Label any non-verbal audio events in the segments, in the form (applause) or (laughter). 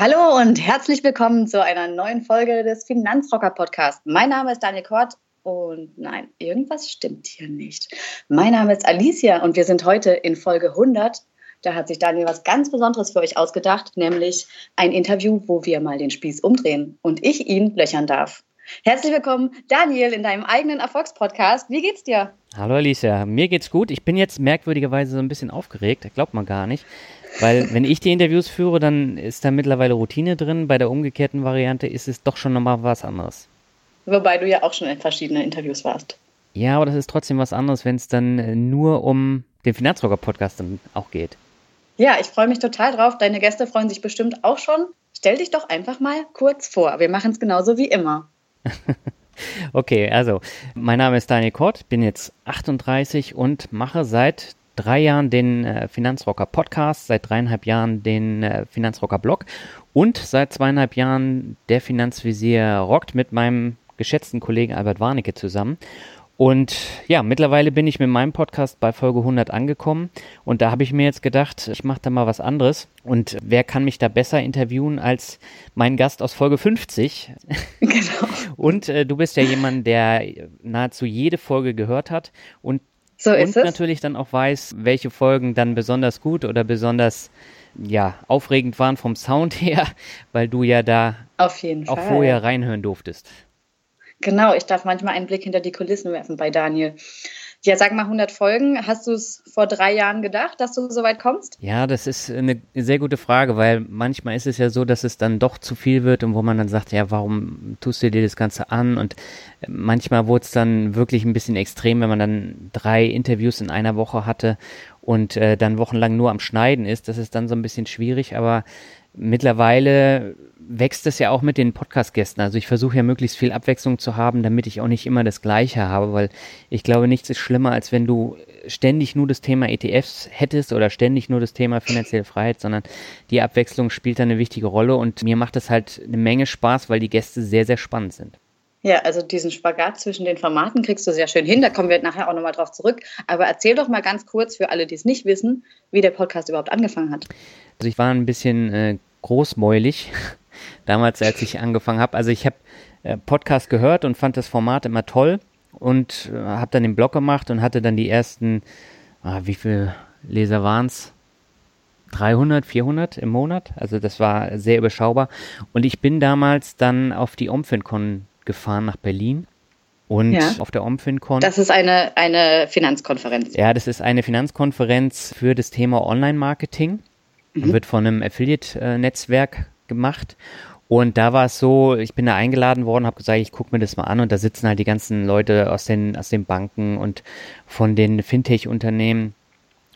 Hallo und herzlich willkommen zu einer neuen Folge des Finanzrocker Podcasts. Mein Name ist Daniel Kort und nein, irgendwas stimmt hier nicht. Mein Name ist Alicia und wir sind heute in Folge 100. Da hat sich Daniel was ganz Besonderes für euch ausgedacht, nämlich ein Interview, wo wir mal den Spieß umdrehen und ich ihn löchern darf. Herzlich willkommen, Daniel, in deinem eigenen Erfolgspodcast. Wie geht's dir? Hallo Alicia, mir geht's gut. Ich bin jetzt merkwürdigerweise so ein bisschen aufgeregt, glaubt man gar nicht. Weil wenn ich die Interviews führe, dann ist da mittlerweile Routine drin. Bei der umgekehrten Variante ist es doch schon nochmal was anderes. Wobei du ja auch schon in verschiedenen Interviews warst. Ja, aber das ist trotzdem was anderes, wenn es dann äh, nur um den Finanzrocker-Podcast dann auch geht. Ja, ich freue mich total drauf. Deine Gäste freuen sich bestimmt auch schon. Stell dich doch einfach mal kurz vor. Wir machen es genauso wie immer. (laughs) okay, also mein Name ist Daniel Kort, bin jetzt 38 und mache seit drei Jahren den äh, Finanzrocker Podcast, seit dreieinhalb Jahren den äh, Finanzrocker Blog und seit zweieinhalb Jahren der Finanzvisier rockt mit meinem geschätzten Kollegen Albert Warnecke zusammen. Und ja, mittlerweile bin ich mit meinem Podcast bei Folge 100 angekommen und da habe ich mir jetzt gedacht, ich mache da mal was anderes. Und wer kann mich da besser interviewen als mein Gast aus Folge 50? Genau. (laughs) und äh, du bist ja jemand, der nahezu jede Folge gehört hat und so und natürlich dann auch weiß, welche Folgen dann besonders gut oder besonders ja, aufregend waren vom Sound her, (laughs) weil du ja da auch Fall. vorher reinhören durftest. Genau, ich darf manchmal einen Blick hinter die Kulissen werfen bei Daniel. Ja, sag mal 100 Folgen. Hast du es vor drei Jahren gedacht, dass du so weit kommst? Ja, das ist eine sehr gute Frage, weil manchmal ist es ja so, dass es dann doch zu viel wird und wo man dann sagt, ja, warum tust du dir das Ganze an? Und äh, manchmal wurde es dann wirklich ein bisschen extrem, wenn man dann drei Interviews in einer Woche hatte und äh, dann wochenlang nur am Schneiden ist. Das ist dann so ein bisschen schwierig, aber mittlerweile wächst es ja auch mit den Podcast-Gästen. Also ich versuche ja möglichst viel Abwechslung zu haben, damit ich auch nicht immer das Gleiche habe, weil ich glaube, nichts ist schlimmer, als wenn du ständig nur das Thema ETFs hättest oder ständig nur das Thema finanzielle Freiheit, sondern die Abwechslung spielt da eine wichtige Rolle und mir macht es halt eine Menge Spaß, weil die Gäste sehr, sehr spannend sind. Ja, also diesen Spagat zwischen den Formaten kriegst du sehr schön hin. Da kommen wir nachher auch nochmal drauf zurück. Aber erzähl doch mal ganz kurz für alle, die es nicht wissen, wie der Podcast überhaupt angefangen hat. Also ich war ein bisschen äh, großmäulig (laughs) damals, als ich angefangen habe. Also ich habe äh, Podcast gehört und fand das Format immer toll und äh, habe dann den Blog gemacht und hatte dann die ersten, ah, wie viele Leser waren es? 300, 400 im Monat. Also das war sehr überschaubar. Und ich bin damals dann auf die OmfinCon gefahren nach Berlin. Und ja. auf der OmfinCon. Das ist eine, eine Finanzkonferenz. Ja, das ist eine Finanzkonferenz für das Thema Online-Marketing. Mhm. Wird von einem Affiliate-Netzwerk gemacht. Und da war es so, ich bin da eingeladen worden, habe gesagt, ich gucke mir das mal an und da sitzen halt die ganzen Leute aus den, aus den Banken und von den Fintech-Unternehmen.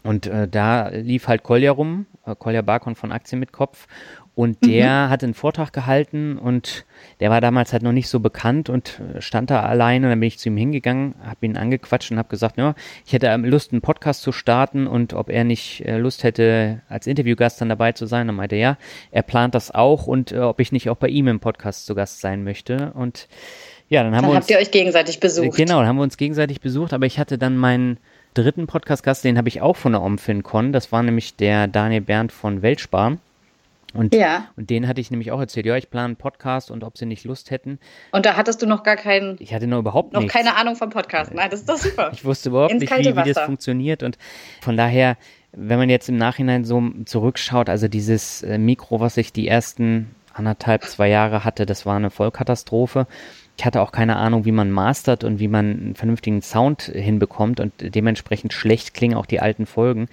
Und äh, da lief halt Kolja rum, äh, Kolja Barkon von Aktien mit Kopf. Und der mhm. hat einen Vortrag gehalten und der war damals halt noch nicht so bekannt und äh, stand da alleine. Und dann bin ich zu ihm hingegangen, habe ihn angequatscht und habe gesagt, ja, ich hätte Lust, einen Podcast zu starten und ob er nicht äh, Lust hätte, als Interviewgast dann dabei zu sein. Dann meinte er, ja, er plant das auch und äh, ob ich nicht auch bei ihm im Podcast zu Gast sein möchte. Und ja, dann haben dann wir uns. Habt ihr euch gegenseitig besucht? Genau, dann haben wir uns gegenseitig besucht, aber ich hatte dann meinen dritten Podcast-Gast, den habe ich auch von der OmFinCon. Das war nämlich der Daniel Berndt von Weltspar. Und, ja. und den hatte ich nämlich auch erzählt, ja, ich plane einen Podcast und ob sie nicht Lust hätten. Und da hattest du noch gar keinen. Ich hatte noch überhaupt noch nichts. keine Ahnung vom Podcast. Nein, das ist doch super. Ich wusste überhaupt Ins nicht, wie, wie das funktioniert. Und von daher wenn man jetzt im Nachhinein so zurückschaut, also dieses äh, Mikro, was ich die ersten anderthalb, zwei Jahre hatte, das war eine Vollkatastrophe. Ich hatte auch keine Ahnung, wie man mastert und wie man einen vernünftigen Sound hinbekommt und dementsprechend schlecht klingen auch die alten Folgen.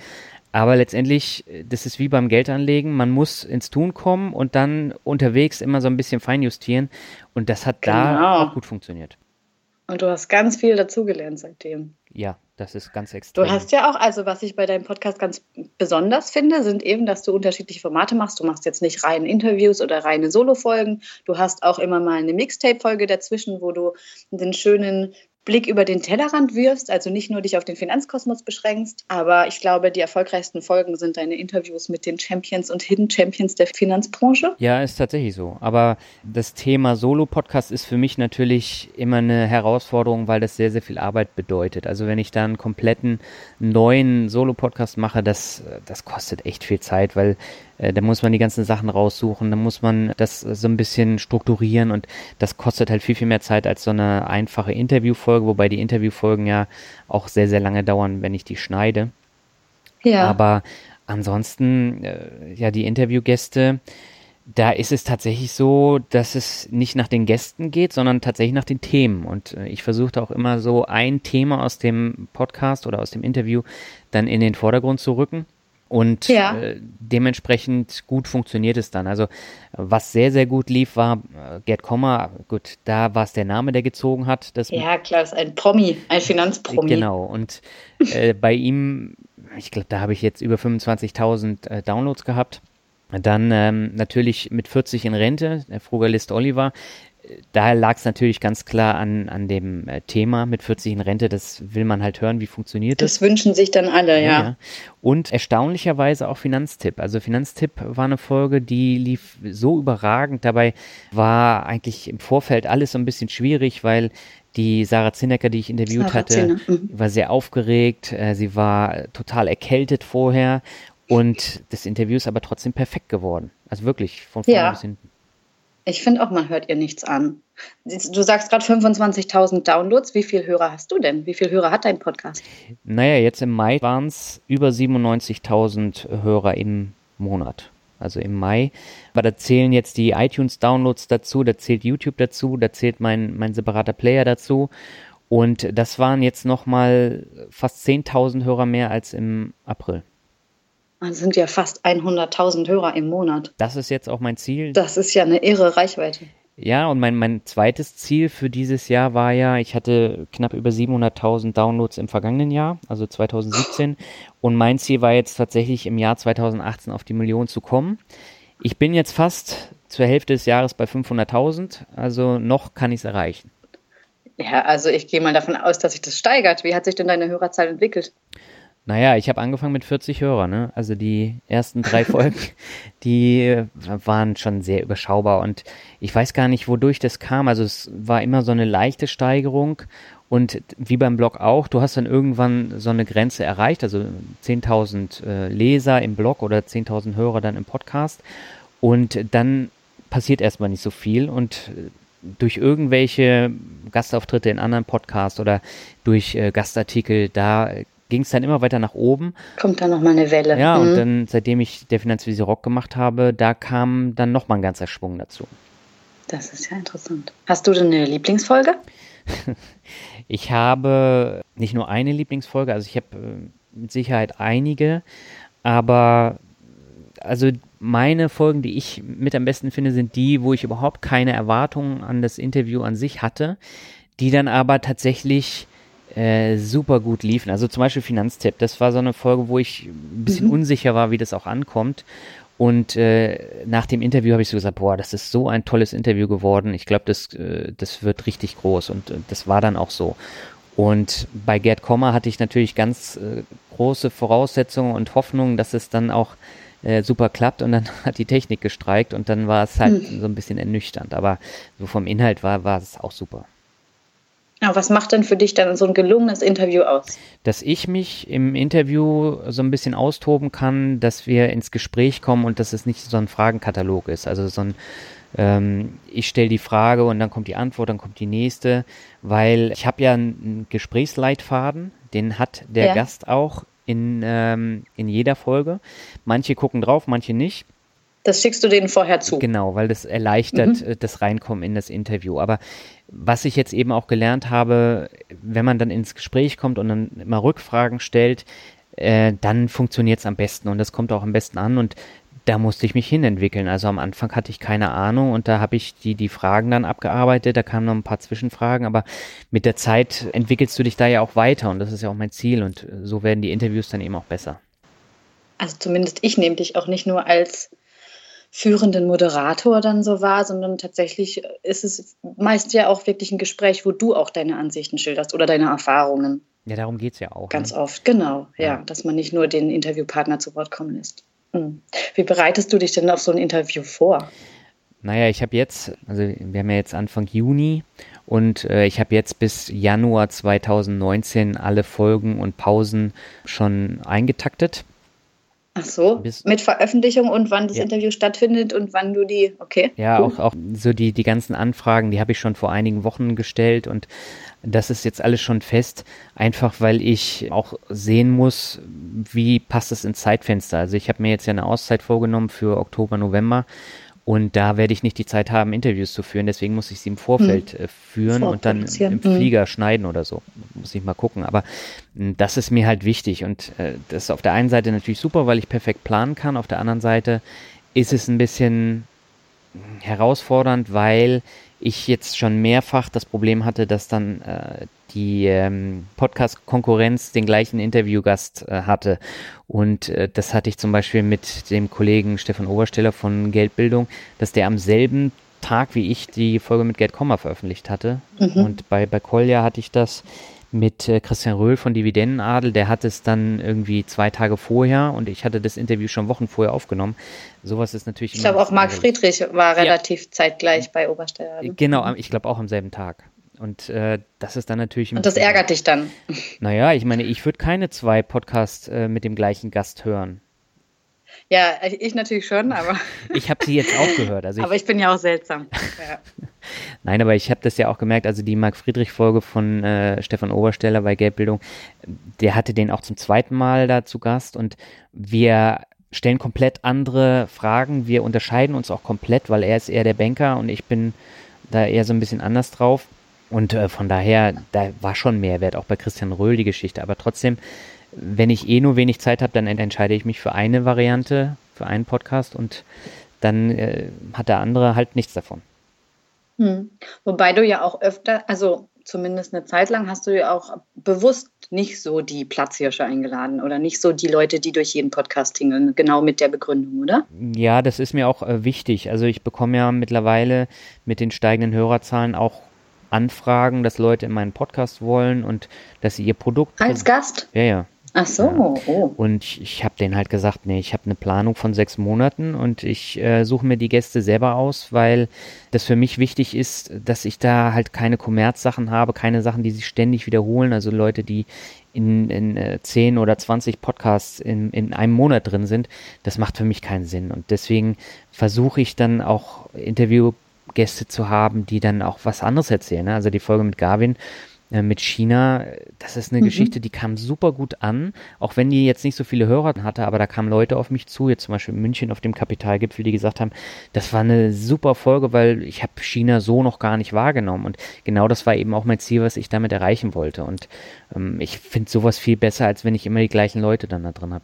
Aber letztendlich, das ist wie beim Geldanlegen, man muss ins Tun kommen und dann unterwegs immer so ein bisschen feinjustieren. Und das hat genau. da auch gut funktioniert. Und du hast ganz viel dazugelernt seitdem. Ja, das ist ganz extrem. Du hast ja auch, also was ich bei deinem Podcast ganz besonders finde, sind eben, dass du unterschiedliche Formate machst. Du machst jetzt nicht rein Interviews oder reine Solo-Folgen. Du hast auch immer mal eine Mixtape-Folge dazwischen, wo du den schönen Blick über den Tellerrand wirfst, also nicht nur dich auf den Finanzkosmos beschränkst, aber ich glaube, die erfolgreichsten Folgen sind deine Interviews mit den Champions und Hidden Champions der Finanzbranche. Ja, ist tatsächlich so. Aber das Thema Solo-Podcast ist für mich natürlich immer eine Herausforderung, weil das sehr, sehr viel Arbeit bedeutet. Also wenn ich da einen kompletten neuen Solo-Podcast mache, das, das kostet echt viel Zeit, weil da muss man die ganzen Sachen raussuchen, da muss man das so ein bisschen strukturieren und das kostet halt viel, viel mehr Zeit als so eine einfache Interviewfolge, wobei die Interviewfolgen ja auch sehr, sehr lange dauern, wenn ich die schneide. Ja. Aber ansonsten, äh, ja, die Interviewgäste, da ist es tatsächlich so, dass es nicht nach den Gästen geht, sondern tatsächlich nach den Themen. Und äh, ich versuche auch immer so ein Thema aus dem Podcast oder aus dem Interview dann in den Vordergrund zu rücken. Und ja. äh, dementsprechend gut funktioniert es dann. Also was sehr, sehr gut lief, war äh, Gerd Kommer. Gut, da war es der Name, der gezogen hat. Das ja, klar, ist ein Promi, ein Finanzpromi. Genau, und äh, (laughs) bei ihm, ich glaube, da habe ich jetzt über 25.000 äh, Downloads gehabt. Dann ähm, natürlich mit 40 in Rente, der Frugalist Oliver da lag es natürlich ganz klar an, an dem äh, Thema mit 40 in Rente. Das will man halt hören, wie funktioniert das. Das wünschen sich dann alle, ja. ja. Und erstaunlicherweise auch Finanztipp. Also Finanztipp war eine Folge, die lief so überragend. Dabei war eigentlich im Vorfeld alles so ein bisschen schwierig, weil die Sarah Zinnecker, die ich interviewt Sarah hatte, mhm. war sehr aufgeregt. Äh, sie war total erkältet vorher. Und das Interview ist aber trotzdem perfekt geworden. Also wirklich von vorne ja. bis hinten. Ich finde auch, man hört ihr nichts an. Du sagst gerade 25.000 Downloads. Wie viele Hörer hast du denn? Wie viele Hörer hat dein Podcast? Naja, jetzt im Mai waren es über 97.000 Hörer im Monat. Also im Mai. Aber da zählen jetzt die iTunes-Downloads dazu, da zählt YouTube dazu, da zählt mein, mein separater Player dazu. Und das waren jetzt nochmal fast 10.000 Hörer mehr als im April. Das sind ja fast 100.000 Hörer im Monat. Das ist jetzt auch mein Ziel. Das ist ja eine irre Reichweite. Ja, und mein, mein zweites Ziel für dieses Jahr war ja, ich hatte knapp über 700.000 Downloads im vergangenen Jahr, also 2017. Und mein Ziel war jetzt tatsächlich im Jahr 2018 auf die Million zu kommen. Ich bin jetzt fast zur Hälfte des Jahres bei 500.000, also noch kann ich es erreichen. Ja, also ich gehe mal davon aus, dass sich das steigert. Wie hat sich denn deine Hörerzahl entwickelt? Naja, ich habe angefangen mit 40 Hörern, ne? Also die ersten drei (laughs) Folgen, die waren schon sehr überschaubar und ich weiß gar nicht, wodurch das kam. Also es war immer so eine leichte Steigerung und wie beim Blog auch, du hast dann irgendwann so eine Grenze erreicht, also 10.000 äh, Leser im Blog oder 10.000 Hörer dann im Podcast und dann passiert erstmal nicht so viel und äh, durch irgendwelche Gastauftritte in anderen Podcasts oder durch äh, Gastartikel, da ging es dann immer weiter nach oben. Kommt dann nochmal eine Welle. Ja, mhm. und dann, seitdem ich der Finanzvisier Rock gemacht habe, da kam dann nochmal ein ganzer Schwung dazu. Das ist ja interessant. Hast du denn eine Lieblingsfolge? (laughs) ich habe nicht nur eine Lieblingsfolge, also ich habe äh, mit Sicherheit einige, aber also meine Folgen, die ich mit am besten finde, sind die, wo ich überhaupt keine Erwartungen an das Interview an sich hatte, die dann aber tatsächlich äh, super gut liefen. Also zum Beispiel Finanztipp, das war so eine Folge, wo ich ein bisschen mhm. unsicher war, wie das auch ankommt. Und äh, nach dem Interview habe ich so gesagt, boah, das ist so ein tolles Interview geworden. Ich glaube, das, äh, das wird richtig groß. Und äh, das war dann auch so. Und bei Gerd Kommer hatte ich natürlich ganz äh, große Voraussetzungen und Hoffnungen, dass es dann auch äh, super klappt. Und dann (laughs) hat die Technik gestreikt und dann war es halt mhm. so ein bisschen ernüchternd. Aber so vom Inhalt war, war es auch super. Ja, was macht denn für dich dann so ein gelungenes Interview aus? Dass ich mich im Interview so ein bisschen austoben kann, dass wir ins Gespräch kommen und dass es nicht so ein Fragenkatalog ist. Also so ein, ähm, ich stelle die Frage und dann kommt die Antwort, dann kommt die nächste, weil ich habe ja einen Gesprächsleitfaden, den hat der ja. Gast auch in, ähm, in jeder Folge. Manche gucken drauf, manche nicht. Das schickst du denen vorher zu. Genau, weil das erleichtert mhm. das Reinkommen in das Interview. Aber was ich jetzt eben auch gelernt habe, wenn man dann ins Gespräch kommt und dann immer Rückfragen stellt, äh, dann funktioniert es am besten und das kommt auch am besten an und da musste ich mich hinentwickeln. Also am Anfang hatte ich keine Ahnung und da habe ich die, die Fragen dann abgearbeitet, da kamen noch ein paar Zwischenfragen, aber mit der Zeit entwickelst du dich da ja auch weiter und das ist ja auch mein Ziel und so werden die Interviews dann eben auch besser. Also zumindest ich nehme dich auch nicht nur als führenden Moderator dann so wahr, sondern tatsächlich ist es meist ja auch wirklich ein Gespräch, wo du auch deine Ansichten schilderst oder deine Erfahrungen. Ja, darum geht es ja auch. Ganz ne? oft, genau, ja. ja, dass man nicht nur den Interviewpartner zu Wort kommen lässt. Hm. Wie bereitest du dich denn auf so ein Interview vor? Naja, ich habe jetzt, also wir haben ja jetzt Anfang Juni und äh, ich habe jetzt bis Januar 2019 alle Folgen und Pausen schon eingetaktet. Ach so, mit Veröffentlichung und wann das ja. Interview stattfindet und wann du die, okay. Ja, cool. auch, auch so die, die ganzen Anfragen, die habe ich schon vor einigen Wochen gestellt und das ist jetzt alles schon fest, einfach weil ich auch sehen muss, wie passt es ins Zeitfenster. Also ich habe mir jetzt ja eine Auszeit vorgenommen für Oktober, November und da werde ich nicht die Zeit haben, Interviews zu führen. Deswegen muss ich sie im Vorfeld hm. führen und dann im Flieger hm. schneiden oder so. Muss ich mal gucken. Aber hm, das ist mir halt wichtig. Und äh, das ist auf der einen Seite natürlich super, weil ich perfekt planen kann. Auf der anderen Seite ist es ein bisschen herausfordernd, weil ich jetzt schon mehrfach das Problem hatte, dass dann äh, die ähm, Podcast-Konkurrenz den gleichen Interviewgast äh, hatte. Und äh, das hatte ich zum Beispiel mit dem Kollegen Stefan Obersteller von Geldbildung, dass der am selben Tag wie ich die Folge mit Gerd Kommer veröffentlicht hatte. Mhm. Und bei, bei Kolja hatte ich das mit äh, Christian Röhl von Dividendenadel, der hat es dann irgendwie zwei Tage vorher und ich hatte das Interview schon Wochen vorher aufgenommen. Sowas ist natürlich. Ich glaube auch Marc Friedrich war relativ ja. zeitgleich bei Obersteuer. Genau, ich glaube auch am selben Tag. Und äh, das ist dann natürlich. Und das ärgert dich dann. (laughs) Naja, ich meine, ich würde keine zwei Podcasts äh, mit dem gleichen Gast hören. Ja, ich natürlich schon, aber. (laughs) ich habe sie jetzt auch gehört. Also ich, aber ich bin ja auch seltsam. Ja. (laughs) Nein, aber ich habe das ja auch gemerkt, also die Marc-Friedrich-Folge von äh, Stefan Obersteller bei Gelbbildung, der hatte den auch zum zweiten Mal da zu Gast und wir stellen komplett andere Fragen. Wir unterscheiden uns auch komplett, weil er ist eher der Banker und ich bin da eher so ein bisschen anders drauf. Und äh, von daher, da war schon Mehrwert, auch bei Christian Röhl die Geschichte. Aber trotzdem, wenn ich eh nur wenig Zeit habe, dann entscheide ich mich für eine Variante, für einen Podcast und dann äh, hat der andere halt nichts davon. Hm. Wobei du ja auch öfter, also zumindest eine Zeit lang, hast du ja auch bewusst nicht so die Platzhirsche eingeladen oder nicht so die Leute, die durch jeden Podcast tingeln, genau mit der Begründung, oder? Ja, das ist mir auch äh, wichtig. Also ich bekomme ja mittlerweile mit den steigenden Hörerzahlen auch Anfragen, dass Leute in meinen Podcast wollen und dass sie ihr Produkt. Als Gast? Ja, ja. Ach so, oh. Und ich, ich habe denen halt gesagt, nee, ich habe eine Planung von sechs Monaten und ich äh, suche mir die Gäste selber aus, weil das für mich wichtig ist, dass ich da halt keine Kommerzsachen habe, keine Sachen, die sich ständig wiederholen, also Leute, die in, in äh, 10 oder 20 Podcasts in, in einem Monat drin sind, das macht für mich keinen Sinn. Und deswegen versuche ich dann auch Interviewgäste zu haben, die dann auch was anderes erzählen. Ne? Also die Folge mit Gavin, mit China, das ist eine mhm. Geschichte, die kam super gut an, auch wenn die jetzt nicht so viele Hörer hatte, aber da kamen Leute auf mich zu, jetzt zum Beispiel in München auf dem Kapitalgipfel, die gesagt haben, das war eine super Folge, weil ich habe China so noch gar nicht wahrgenommen und genau das war eben auch mein Ziel, was ich damit erreichen wollte und ähm, ich finde sowas viel besser, als wenn ich immer die gleichen Leute dann da drin habe.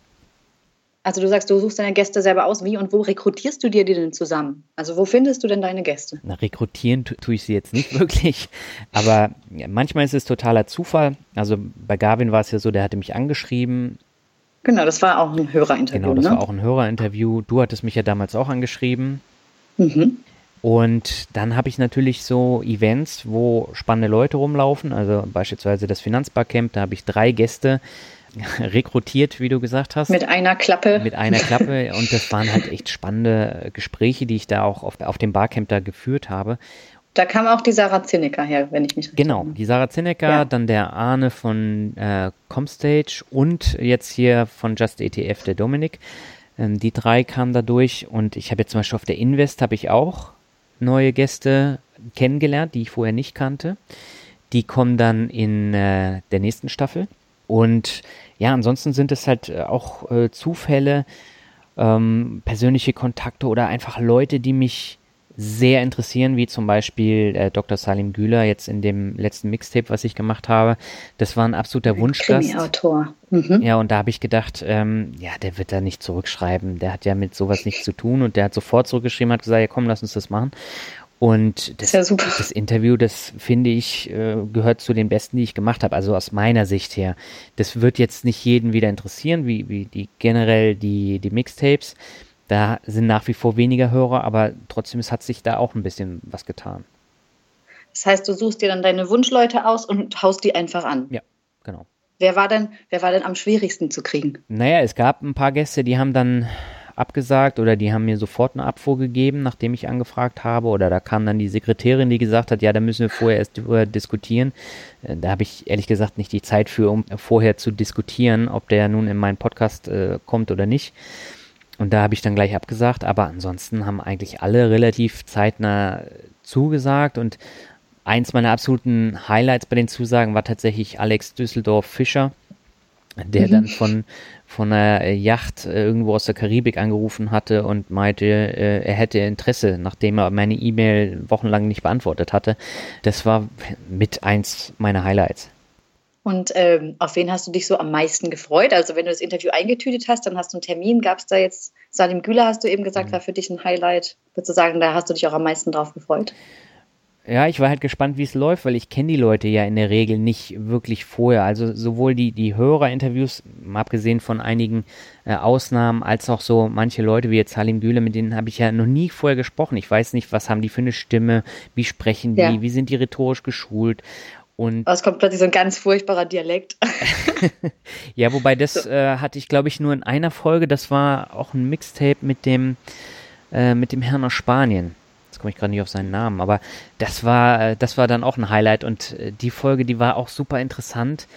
Also du sagst, du suchst deine Gäste selber aus. Wie und wo rekrutierst du dir die denn zusammen? Also wo findest du denn deine Gäste? Na, rekrutieren tue ich sie jetzt nicht (laughs) wirklich. Aber manchmal ist es totaler Zufall. Also bei Gavin war es ja so, der hatte mich angeschrieben. Genau, das war auch ein Hörerinterview. Genau, das ne? war auch ein Hörerinterview. Du hattest mich ja damals auch angeschrieben. Mhm. Und dann habe ich natürlich so Events, wo spannende Leute rumlaufen. Also beispielsweise das Finanzbarcamp, da habe ich drei Gäste, (laughs) rekrutiert, wie du gesagt hast. Mit einer Klappe. Mit einer Klappe. Und das waren halt echt spannende Gespräche, die ich da auch auf, auf dem Barcamp da geführt habe. Da kam auch die Sarah Zinnecker her, wenn ich mich richtig Genau, die Sarah Zinnecker, ja. dann der Arne von äh, Comstage und jetzt hier von Just ETF, der Dominik. Ähm, die drei kamen da durch und ich habe jetzt zum Beispiel auf der Invest habe ich auch neue Gäste kennengelernt, die ich vorher nicht kannte. Die kommen dann in äh, der nächsten Staffel. Und ja, ansonsten sind es halt äh, auch äh, Zufälle, ähm, persönliche Kontakte oder einfach Leute, die mich sehr interessieren, wie zum Beispiel äh, Dr. Salim Güler jetzt in dem letzten Mixtape, was ich gemacht habe. Das war ein absoluter Wunschgast. Autor. Mhm. Ja, und da habe ich gedacht, ähm, ja, der wird da nicht zurückschreiben. Der hat ja mit sowas nichts zu tun und der hat sofort zurückgeschrieben, hat gesagt, ja komm, lass uns das machen. Und das, das, das Interview, das finde ich, äh, gehört zu den besten, die ich gemacht habe, also aus meiner Sicht her. Das wird jetzt nicht jeden wieder interessieren, wie, wie die generell die, die Mixtapes. Da sind nach wie vor weniger Hörer, aber trotzdem es hat sich da auch ein bisschen was getan. Das heißt, du suchst dir dann deine Wunschleute aus und haust die einfach an. Ja, genau. Wer war denn, wer war denn am schwierigsten zu kriegen? Naja, es gab ein paar Gäste, die haben dann abgesagt oder die haben mir sofort eine Abfuhr gegeben, nachdem ich angefragt habe. Oder da kam dann die Sekretärin, die gesagt hat, ja, da müssen wir vorher erst drüber diskutieren. Äh, da habe ich ehrlich gesagt nicht die Zeit für, um vorher zu diskutieren, ob der nun in meinen Podcast äh, kommt oder nicht. Und da habe ich dann gleich abgesagt, aber ansonsten haben eigentlich alle relativ zeitnah zugesagt und eins meiner absoluten Highlights bei den Zusagen war tatsächlich Alex Düsseldorf Fischer, der mhm. dann von, von einer Yacht äh, irgendwo aus der Karibik angerufen hatte und meinte, äh, er hätte Interesse, nachdem er meine E-Mail wochenlang nicht beantwortet hatte. Das war mit eins meiner Highlights. Und ähm, auf wen hast du dich so am meisten gefreut? Also wenn du das Interview eingetütet hast, dann hast du einen Termin. Gab es da jetzt, Salim Güler hast du eben gesagt, mhm. war für dich ein Highlight. Würdest du sagen, da hast du dich auch am meisten drauf gefreut? Ja, ich war halt gespannt, wie es läuft, weil ich kenne die Leute ja in der Regel nicht wirklich vorher. Also sowohl die, die Hörerinterviews, abgesehen von einigen äh, Ausnahmen, als auch so manche Leute wie jetzt Salim Güler, mit denen habe ich ja noch nie vorher gesprochen. Ich weiß nicht, was haben die für eine Stimme, wie sprechen die, ja. wie sind die rhetorisch geschult. Und es kommt plötzlich so ein ganz furchtbarer Dialekt. (laughs) (laughs) ja, wobei das so. äh, hatte ich, glaube ich, nur in einer Folge. Das war auch ein Mixtape mit dem, äh, mit dem Herrn aus Spanien. Jetzt komme ich gerade nicht auf seinen Namen, aber das war, äh, das war dann auch ein Highlight und äh, die Folge, die war auch super interessant.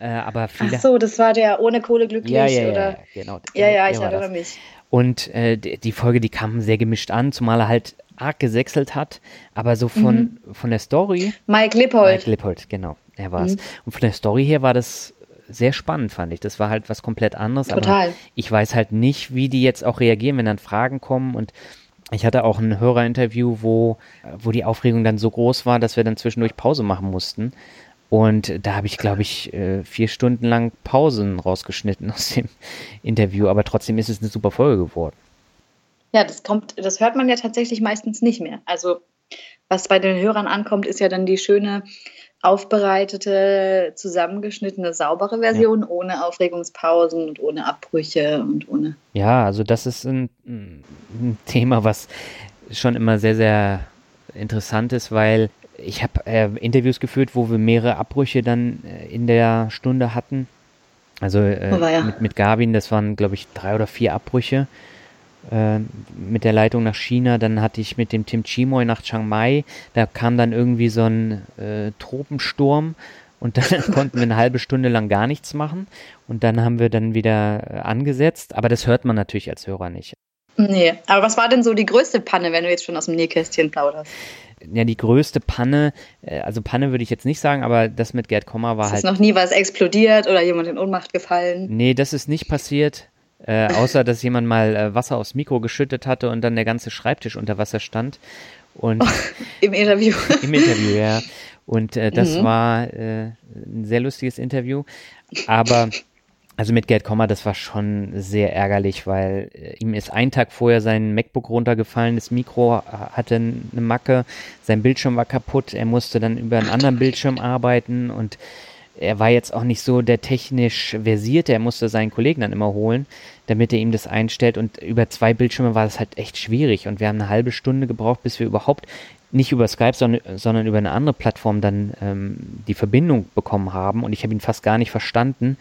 Äh, aber viele Ach so, das war der ohne Kohle glücklich, ja, ja, oder? Ja, genau. Ja, ja, ich erinnere mich. Und äh, die Folge, die kam sehr gemischt an, zumal er halt arg gesächselt hat, aber so von, mhm. von der Story. Mike Lippold. Mike Lippold, genau, er war es. Mhm. Und von der Story her war das sehr spannend, fand ich. Das war halt was komplett anderes. Total. Aber ich weiß halt nicht, wie die jetzt auch reagieren, wenn dann Fragen kommen. Und ich hatte auch ein Hörerinterview, wo, wo die Aufregung dann so groß war, dass wir dann zwischendurch Pause machen mussten. Und da habe ich, glaube ich, äh, vier Stunden lang Pausen rausgeschnitten aus dem (laughs) Interview. Aber trotzdem ist es eine super Folge geworden. Ja, das kommt, das hört man ja tatsächlich meistens nicht mehr. Also was bei den Hörern ankommt, ist ja dann die schöne aufbereitete, zusammengeschnittene, saubere Version, ja. ohne Aufregungspausen und ohne Abbrüche und ohne. Ja, also das ist ein, ein Thema, was schon immer sehr, sehr interessant ist, weil ich habe äh, Interviews geführt, wo wir mehrere Abbrüche dann äh, in der Stunde hatten. Also äh, oh, ja. mit, mit Gavin, das waren, glaube ich, drei oder vier Abbrüche. Äh, mit der Leitung nach China. Dann hatte ich mit dem Tim Chimoy nach Chiang Mai. Da kam dann irgendwie so ein äh, Tropensturm und dann (laughs) konnten wir eine halbe Stunde lang gar nichts machen. Und dann haben wir dann wieder äh, angesetzt. Aber das hört man natürlich als Hörer nicht. Nee, aber was war denn so die größte Panne, wenn du jetzt schon aus dem Nähkästchen plauderst? Ja, die größte Panne, äh, also Panne würde ich jetzt nicht sagen, aber das mit Gerd Kommer war ist halt. Ist noch nie was explodiert oder jemand in Ohnmacht gefallen? Nee, das ist nicht passiert. Äh, außer, dass jemand mal äh, Wasser aufs Mikro geschüttet hatte und dann der ganze Schreibtisch unter Wasser stand. Und oh, Im Interview. (laughs) Im Interview, ja. Und äh, das mhm. war äh, ein sehr lustiges Interview. Aber also mit Gerd Kommer, das war schon sehr ärgerlich, weil äh, ihm ist ein Tag vorher sein MacBook runtergefallen, das Mikro hatte eine Macke, sein Bildschirm war kaputt, er musste dann über einen anderen Bildschirm arbeiten und er war jetzt auch nicht so der technisch versierte, er musste seinen Kollegen dann immer holen, damit er ihm das einstellt. Und über zwei Bildschirme war das halt echt schwierig. Und wir haben eine halbe Stunde gebraucht, bis wir überhaupt nicht über Skype, sondern, sondern über eine andere Plattform dann ähm, die Verbindung bekommen haben. Und ich habe ihn fast gar nicht verstanden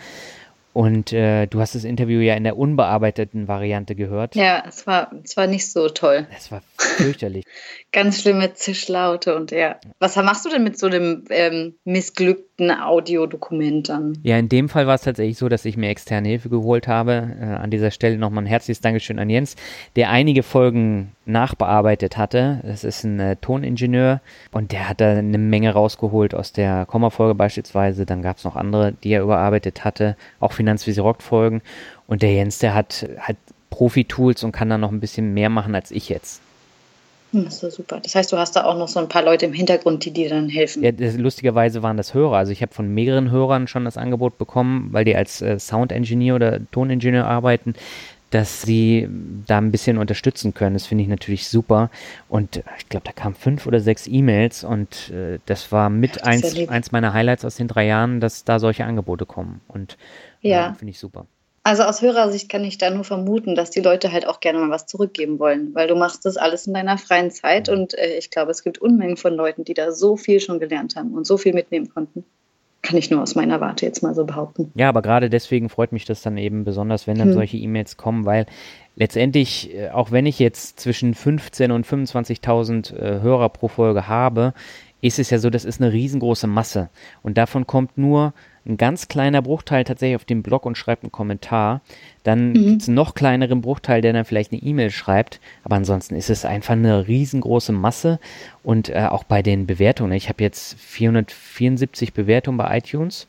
und äh, du hast das Interview ja in der unbearbeiteten Variante gehört. Ja, es war, es war nicht so toll. Es war fürchterlich. (laughs) Ganz schlimme Zischlaute und ja. Was machst du denn mit so einem ähm, missglückten Audiodokument dann? Ja, in dem Fall war es tatsächlich so, dass ich mir externe Hilfe geholt habe. Äh, an dieser Stelle nochmal ein herzliches Dankeschön an Jens, der einige Folgen nachbearbeitet hatte. Das ist ein äh, Toningenieur und der hat da eine Menge rausgeholt aus der Komma-Folge beispielsweise. Dann gab es noch andere, die er überarbeitet hatte. Auch für Finanzvisi rockt folgen. Und der Jens, der hat halt Profi-Tools und kann dann noch ein bisschen mehr machen als ich jetzt. Hm, das ist super. Das heißt, du hast da auch noch so ein paar Leute im Hintergrund, die dir dann helfen. Ja, das, lustigerweise waren das Hörer. Also ich habe von mehreren Hörern schon das Angebot bekommen, weil die als äh, Sound-Engineer oder Toningenieur arbeiten, dass sie da ein bisschen unterstützen können. Das finde ich natürlich super. Und äh, ich glaube, da kamen fünf oder sechs E-Mails und äh, das war mit das eins, ja eins meiner Highlights aus den drei Jahren, dass da solche Angebote kommen. Und ja. äh, finde ich super. Also aus Hörersicht kann ich da nur vermuten, dass die Leute halt auch gerne mal was zurückgeben wollen, weil du machst das alles in deiner freien Zeit und äh, ich glaube, es gibt Unmengen von Leuten, die da so viel schon gelernt haben und so viel mitnehmen konnten. Kann ich nur aus meiner Warte jetzt mal so behaupten. Ja, aber gerade deswegen freut mich das dann eben besonders, wenn dann hm. solche E-Mails kommen, weil letztendlich, äh, auch wenn ich jetzt zwischen 15 und 25.000 äh, Hörer pro Folge habe, ist es ja so, das ist eine riesengroße Masse und davon kommt nur ein ganz kleiner Bruchteil tatsächlich auf dem Blog und schreibt einen Kommentar. Dann mhm. gibt es einen noch kleineren Bruchteil, der dann vielleicht eine E-Mail schreibt. Aber ansonsten ist es einfach eine riesengroße Masse. Und äh, auch bei den Bewertungen. Ich habe jetzt 474 Bewertungen bei iTunes.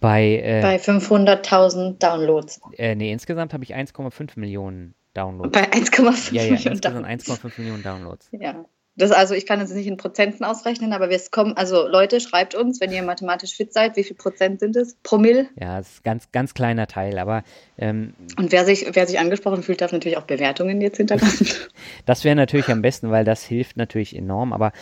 Bei, äh, bei 500.000 Downloads. Äh, nee, insgesamt habe ich 1,5 Millionen Downloads. Bei 1,5 ja, ja, Millionen insgesamt 1,5 Millionen Downloads. Ja. Das also, ich kann es nicht in Prozenten ausrechnen, aber wir kommen, also Leute, schreibt uns, wenn ihr mathematisch fit seid, wie viel Prozent sind es? Promille? Ja, das ist ein ganz, ganz kleiner Teil, aber. Ähm, Und wer sich, wer sich angesprochen fühlt, darf natürlich auch Bewertungen jetzt hinterlassen. (laughs) das wäre natürlich am besten, weil das hilft natürlich enorm. Aber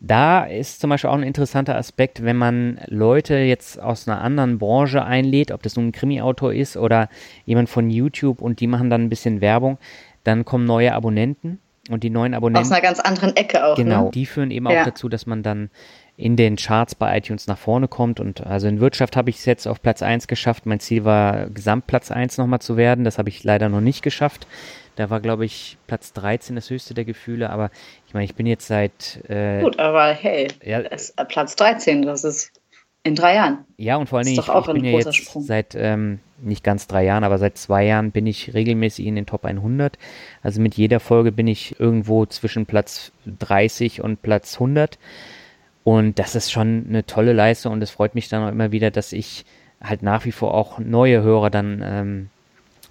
da ist zum Beispiel auch ein interessanter Aspekt, wenn man Leute jetzt aus einer anderen Branche einlädt, ob das nun ein Krimi-Autor ist oder jemand von YouTube und die machen dann ein bisschen Werbung, dann kommen neue Abonnenten und die neuen Abonnenten. Aus einer ganz anderen Ecke auch. Genau, ne? die führen eben ja. auch dazu, dass man dann in den Charts bei iTunes nach vorne kommt. Und also in Wirtschaft habe ich es jetzt auf Platz 1 geschafft. Mein Ziel war, Gesamtplatz 1 nochmal zu werden. Das habe ich leider noch nicht geschafft. Da war, glaube ich, Platz 13 das höchste der Gefühle. Aber ich meine, ich bin jetzt seit. Äh, Gut, aber hey, ja, Platz 13, das ist in drei Jahren. Ja, und vor allen Dingen, ich, ich bin ja jetzt Sprung. seit ähm, nicht ganz drei Jahren, aber seit zwei Jahren bin ich regelmäßig in den Top 100. Also mit jeder Folge bin ich irgendwo zwischen Platz 30 und Platz 100. Und das ist schon eine tolle Leistung und es freut mich dann auch immer wieder, dass ich halt nach wie vor auch neue Hörer dann ähm,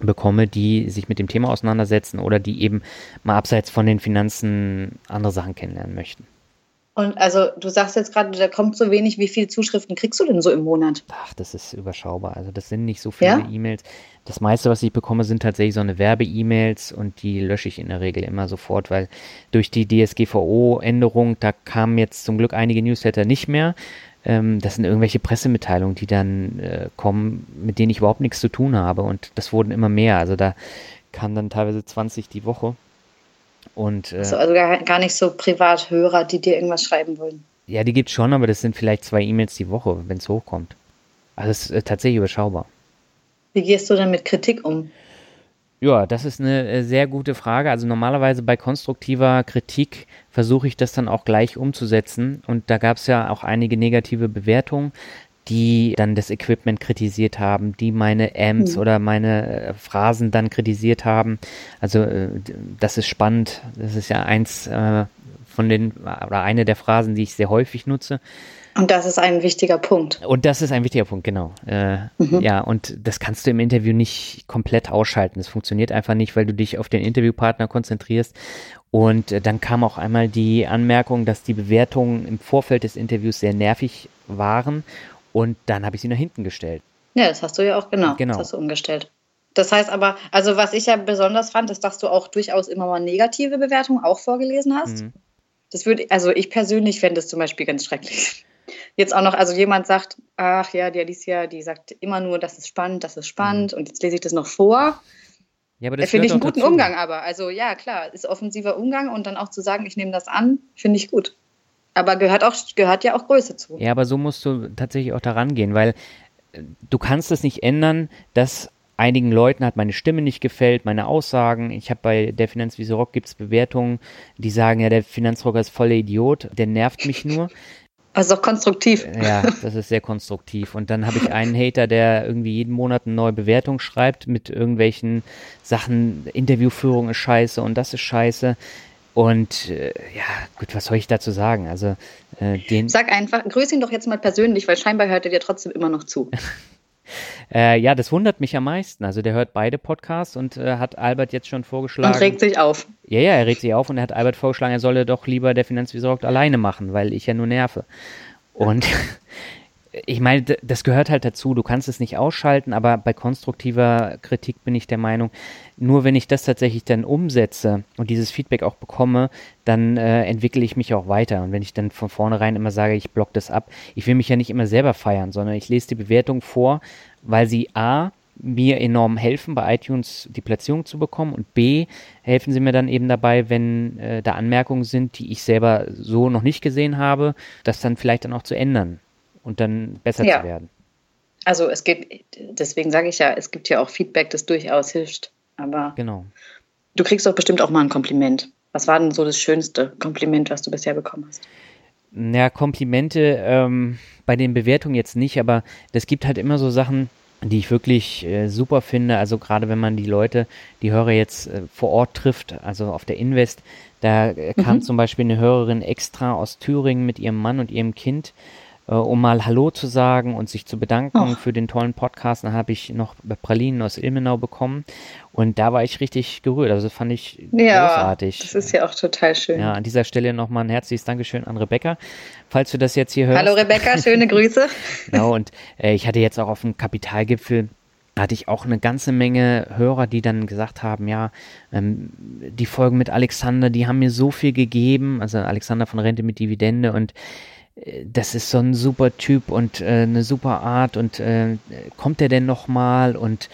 bekomme, die sich mit dem Thema auseinandersetzen oder die eben mal abseits von den Finanzen andere Sachen kennenlernen möchten. Und also du sagst jetzt gerade, da kommt so wenig, wie viele Zuschriften kriegst du denn so im Monat? Ach, das ist überschaubar. Also das sind nicht so viele ja? E-Mails. Das meiste, was ich bekomme, sind tatsächlich so eine Werbe-E-Mails und die lösche ich in der Regel immer sofort, weil durch die DSGVO-Änderung, da kamen jetzt zum Glück einige Newsletter nicht mehr. Ähm, das sind irgendwelche Pressemitteilungen, die dann äh, kommen, mit denen ich überhaupt nichts zu tun habe und das wurden immer mehr. Also da kamen dann teilweise 20 die Woche. Und, äh, so, also gar, gar nicht so Privathörer, die dir irgendwas schreiben wollen. Ja, die gibt es schon, aber das sind vielleicht zwei E-Mails die Woche, wenn es hochkommt. Also es ist äh, tatsächlich überschaubar. Wie gehst du dann mit Kritik um? Ja, das ist eine äh, sehr gute Frage. Also normalerweise bei konstruktiver Kritik versuche ich das dann auch gleich umzusetzen. Und da gab es ja auch einige negative Bewertungen die dann das Equipment kritisiert haben, die meine Amps mhm. oder meine äh, Phrasen dann kritisiert haben. Also äh, das ist spannend. Das ist ja eins äh, von den oder eine der Phrasen, die ich sehr häufig nutze. Und das ist ein wichtiger Punkt. Und das ist ein wichtiger Punkt, genau. Äh, mhm. Ja, und das kannst du im Interview nicht komplett ausschalten. Das funktioniert einfach nicht, weil du dich auf den Interviewpartner konzentrierst. Und äh, dann kam auch einmal die Anmerkung, dass die Bewertungen im Vorfeld des Interviews sehr nervig waren und dann habe ich sie nach hinten gestellt. Ja, das hast du ja auch genau. genau. Das hast du umgestellt. Das heißt aber, also was ich ja besonders fand, ist, dass du auch durchaus immer mal negative Bewertungen auch vorgelesen hast. Mhm. Das würde, also ich persönlich fände es zum Beispiel ganz schrecklich. Jetzt auch noch, also jemand sagt, ach ja, die Alicia, die sagt immer nur, das ist spannend, das ist spannend mhm. und jetzt lese ich das noch vor. Ja, aber das finde ich einen guten dazu. Umgang aber. Also ja, klar, ist offensiver Umgang und dann auch zu sagen, ich nehme das an, finde ich gut. Aber gehört, auch, gehört ja auch Größe zu. Ja, aber so musst du tatsächlich auch daran gehen, weil äh, du kannst es nicht ändern, dass einigen Leuten hat meine Stimme nicht gefällt, meine Aussagen. Ich habe bei der Finanzwiese Rock gibt es Bewertungen, die sagen, ja, der Finanzrocker ist voller Idiot, der nervt mich nur. (laughs) Also auch konstruktiv. Ja, das ist sehr konstruktiv. Und dann habe ich einen Hater, der irgendwie jeden Monat eine neue Bewertung schreibt mit irgendwelchen Sachen, Interviewführung ist scheiße und das ist scheiße. Und äh, ja, gut, was soll ich dazu sagen? Also äh, den. Sag einfach, grüß ihn doch jetzt mal persönlich, weil scheinbar hört er dir trotzdem immer noch zu. (laughs) Äh, ja, das wundert mich am meisten. Also der hört beide Podcasts und äh, hat Albert jetzt schon vorgeschlagen. Und regt sich auf. Ja, ja, er regt sich auf und er hat Albert vorgeschlagen, er solle doch lieber der Finanzvisorgt alleine machen, weil ich ja nur nerve. Und (laughs) ich meine, das gehört halt dazu. Du kannst es nicht ausschalten, aber bei konstruktiver Kritik bin ich der Meinung, nur wenn ich das tatsächlich dann umsetze und dieses Feedback auch bekomme, dann äh, entwickle ich mich auch weiter. Und wenn ich dann von vornherein immer sage, ich block das ab, ich will mich ja nicht immer selber feiern, sondern ich lese die Bewertung vor, weil sie A, mir enorm helfen, bei iTunes die Platzierung zu bekommen und B, helfen sie mir dann eben dabei, wenn äh, da Anmerkungen sind, die ich selber so noch nicht gesehen habe, das dann vielleicht dann auch zu ändern und dann besser ja. zu werden. Also es gibt, deswegen sage ich ja, es gibt ja auch Feedback, das durchaus hilft. Aber genau. du kriegst doch bestimmt auch mal ein Kompliment. Was war denn so das schönste Kompliment, was du bisher bekommen hast? Ja, Komplimente ähm, bei den Bewertungen jetzt nicht, aber es gibt halt immer so Sachen, die ich wirklich äh, super finde. Also gerade wenn man die Leute, die Hörer jetzt äh, vor Ort trifft, also auf der Invest, da äh, kam mhm. zum Beispiel eine Hörerin extra aus Thüringen mit ihrem Mann und ihrem Kind äh, um mal Hallo zu sagen und sich zu bedanken oh. für den tollen Podcast. Dann habe ich noch Pralinen aus Ilmenau bekommen und da war ich richtig gerührt. Also fand ich ja, großartig. Das ist ja auch total schön. Ja, an dieser Stelle nochmal ein herzliches Dankeschön an Rebecca, falls du das jetzt hier hörst. Hallo Rebecca, schöne (laughs) Grüße. genau, und äh, ich hatte jetzt auch auf dem Kapitalgipfel hatte ich auch eine ganze Menge Hörer, die dann gesagt haben, ja, ähm, die Folgen mit Alexander, die haben mir so viel gegeben, also Alexander von Rente mit Dividende und das ist so ein super Typ und äh, eine super Art und äh, kommt der denn noch mal und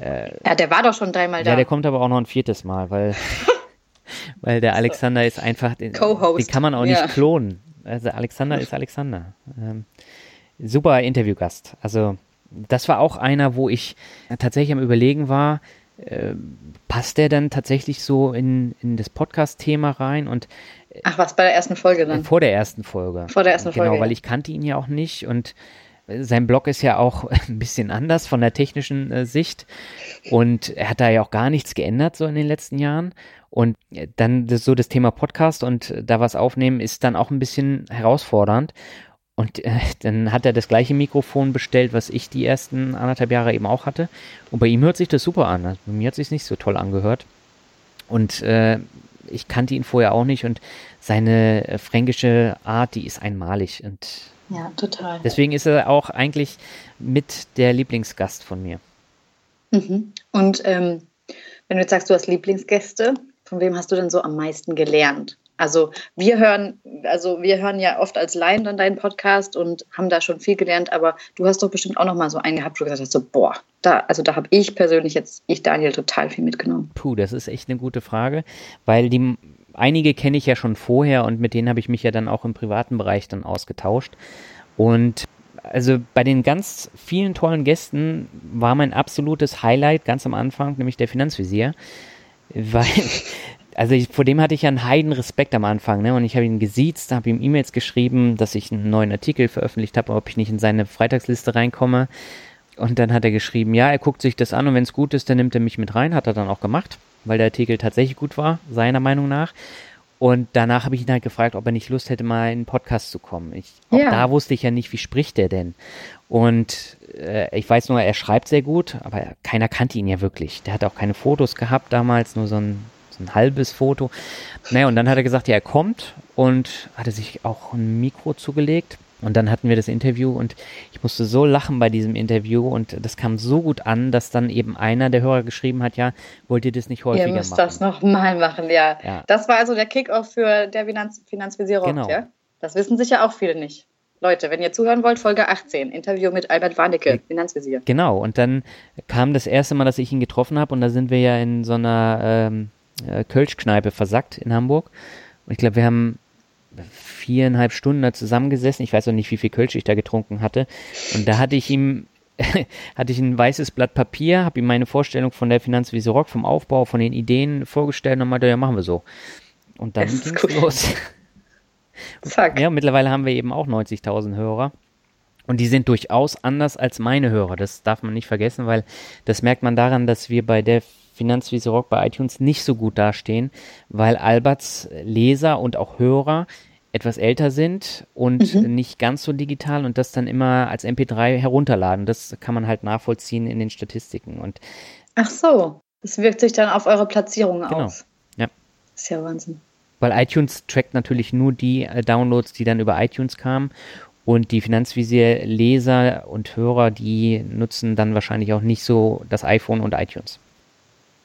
äh, ja, der war doch schon dreimal da. Ja, der kommt aber auch noch ein viertes Mal, weil (laughs) weil der Alexander ist einfach den, den kann man auch ja. nicht klonen. Also Alexander ist Alexander. Ähm, super Interviewgast. Also das war auch einer, wo ich tatsächlich am überlegen war, äh, passt der dann tatsächlich so in, in das Podcast-Thema rein und Ach was, bei der ersten Folge dann? Vor der ersten Folge. Vor der ersten genau, Folge. Genau, weil ich kannte ihn ja auch nicht und sein Blog ist ja auch (laughs) ein bisschen anders von der technischen äh, Sicht und er hat da ja auch gar nichts geändert so in den letzten Jahren und äh, dann das, so das Thema Podcast und da was aufnehmen ist dann auch ein bisschen herausfordernd und äh, (laughs) dann hat er das gleiche Mikrofon bestellt, was ich die ersten anderthalb Jahre eben auch hatte und bei ihm hört sich das super an, also bei mir hat sich nicht so toll angehört und äh, ich kannte ihn vorher auch nicht und seine äh, fränkische Art, die ist einmalig und ja, total. Deswegen ist er auch eigentlich mit der Lieblingsgast von mir. Mhm. Und ähm, wenn du jetzt sagst, du hast Lieblingsgäste, von wem hast du denn so am meisten gelernt? Also wir hören, also wir hören ja oft als Laien dann deinen Podcast und haben da schon viel gelernt, aber du hast doch bestimmt auch noch mal so einen gehabt, wo du gesagt hast, so boah, da, also da habe ich persönlich jetzt, ich Daniel, total viel mitgenommen. Puh, das ist echt eine gute Frage, weil die einige kenne ich ja schon vorher und mit denen habe ich mich ja dann auch im privaten Bereich dann ausgetauscht. Und also bei den ganz vielen tollen Gästen war mein absolutes Highlight ganz am Anfang, nämlich der Finanzvisier, (laughs) weil also ich, vor dem hatte ich ja einen heiden Respekt am Anfang, ne? Und ich habe ihn gesiezt, habe ihm E-Mails geschrieben, dass ich einen neuen Artikel veröffentlicht habe, ob ich nicht in seine Freitagsliste reinkomme. Und dann hat er geschrieben, ja, er guckt sich das an und wenn es gut ist, dann nimmt er mich mit rein. Hat er dann auch gemacht, weil der Artikel tatsächlich gut war, seiner Meinung nach. Und danach habe ich ihn halt gefragt, ob er nicht Lust hätte, mal in einen Podcast zu kommen. Ich, auch ja. da wusste ich ja nicht, wie spricht der denn. Und äh, ich weiß nur, er schreibt sehr gut, aber keiner kannte ihn ja wirklich. Der hat auch keine Fotos gehabt damals, nur so ein ein halbes Foto. Naja, und dann hat er gesagt, ja, er kommt und hatte sich auch ein Mikro zugelegt. Und dann hatten wir das Interview und ich musste so lachen bei diesem Interview und das kam so gut an, dass dann eben einer der Hörer geschrieben hat, ja, wollt ihr das nicht häufiger machen? Ihr müsst machen? das nochmal machen, ja. ja. Das war also der Kickoff für der Finanz Finanzvisierung, genau. ja? Das wissen sicher auch viele nicht. Leute, wenn ihr zuhören wollt, Folge 18, Interview mit Albert Warnecke, Finanzvisier. Genau, und dann kam das erste Mal, dass ich ihn getroffen habe und da sind wir ja in so einer ähm, äh, Kölschkneipe versackt in Hamburg. Und ich glaube, wir haben viereinhalb Stunden da zusammengesessen. Ich weiß auch nicht, wie viel Kölsch ich da getrunken hatte. Und da hatte ich ihm (laughs) hatte ich ein weißes Blatt Papier, habe ihm meine Vorstellung von der Finanzwiese Rock, vom Aufbau, von den Ideen vorgestellt und meinte, ja, machen wir so. Und dann ging es los. (laughs) Zack. Ja, mittlerweile haben wir eben auch 90.000 Hörer. Und die sind durchaus anders als meine Hörer. Das darf man nicht vergessen, weil das merkt man daran, dass wir bei der Finanzwiese Rock bei iTunes nicht so gut dastehen, weil Alberts Leser und auch Hörer etwas älter sind und mhm. nicht ganz so digital und das dann immer als MP3 herunterladen. Das kann man halt nachvollziehen in den Statistiken. Und Ach so, das wirkt sich dann auf eure Platzierung genau. aus. Ja. Das ist ja Wahnsinn. Weil iTunes trackt natürlich nur die äh, Downloads, die dann über iTunes kamen. Und die Finanzvisier-Leser und Hörer, die nutzen dann wahrscheinlich auch nicht so das iPhone und iTunes.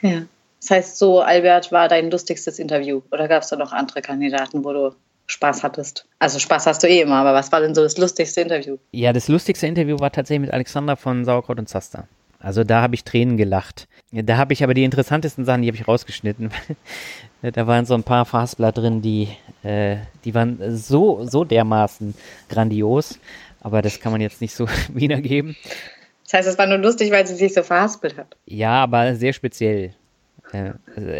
Ja. Das heißt, so, Albert, war dein lustigstes Interview. Oder gab es da noch andere Kandidaten, wo du Spaß hattest? Also Spaß hast du eh immer, aber was war denn so das lustigste Interview? Ja, das lustigste Interview war tatsächlich mit Alexander von Sauerkraut und Zaster. Also da habe ich Tränen gelacht. Da habe ich aber die interessantesten Sachen, die habe ich rausgeschnitten. (laughs) da waren so ein paar Fastblatt drin, die, äh, die waren so, so dermaßen grandios. Aber das kann man jetzt nicht so (laughs) wiedergeben. Das heißt, es war nur lustig, weil sie sich so verhaspelt hat. Ja, aber sehr speziell. Äh,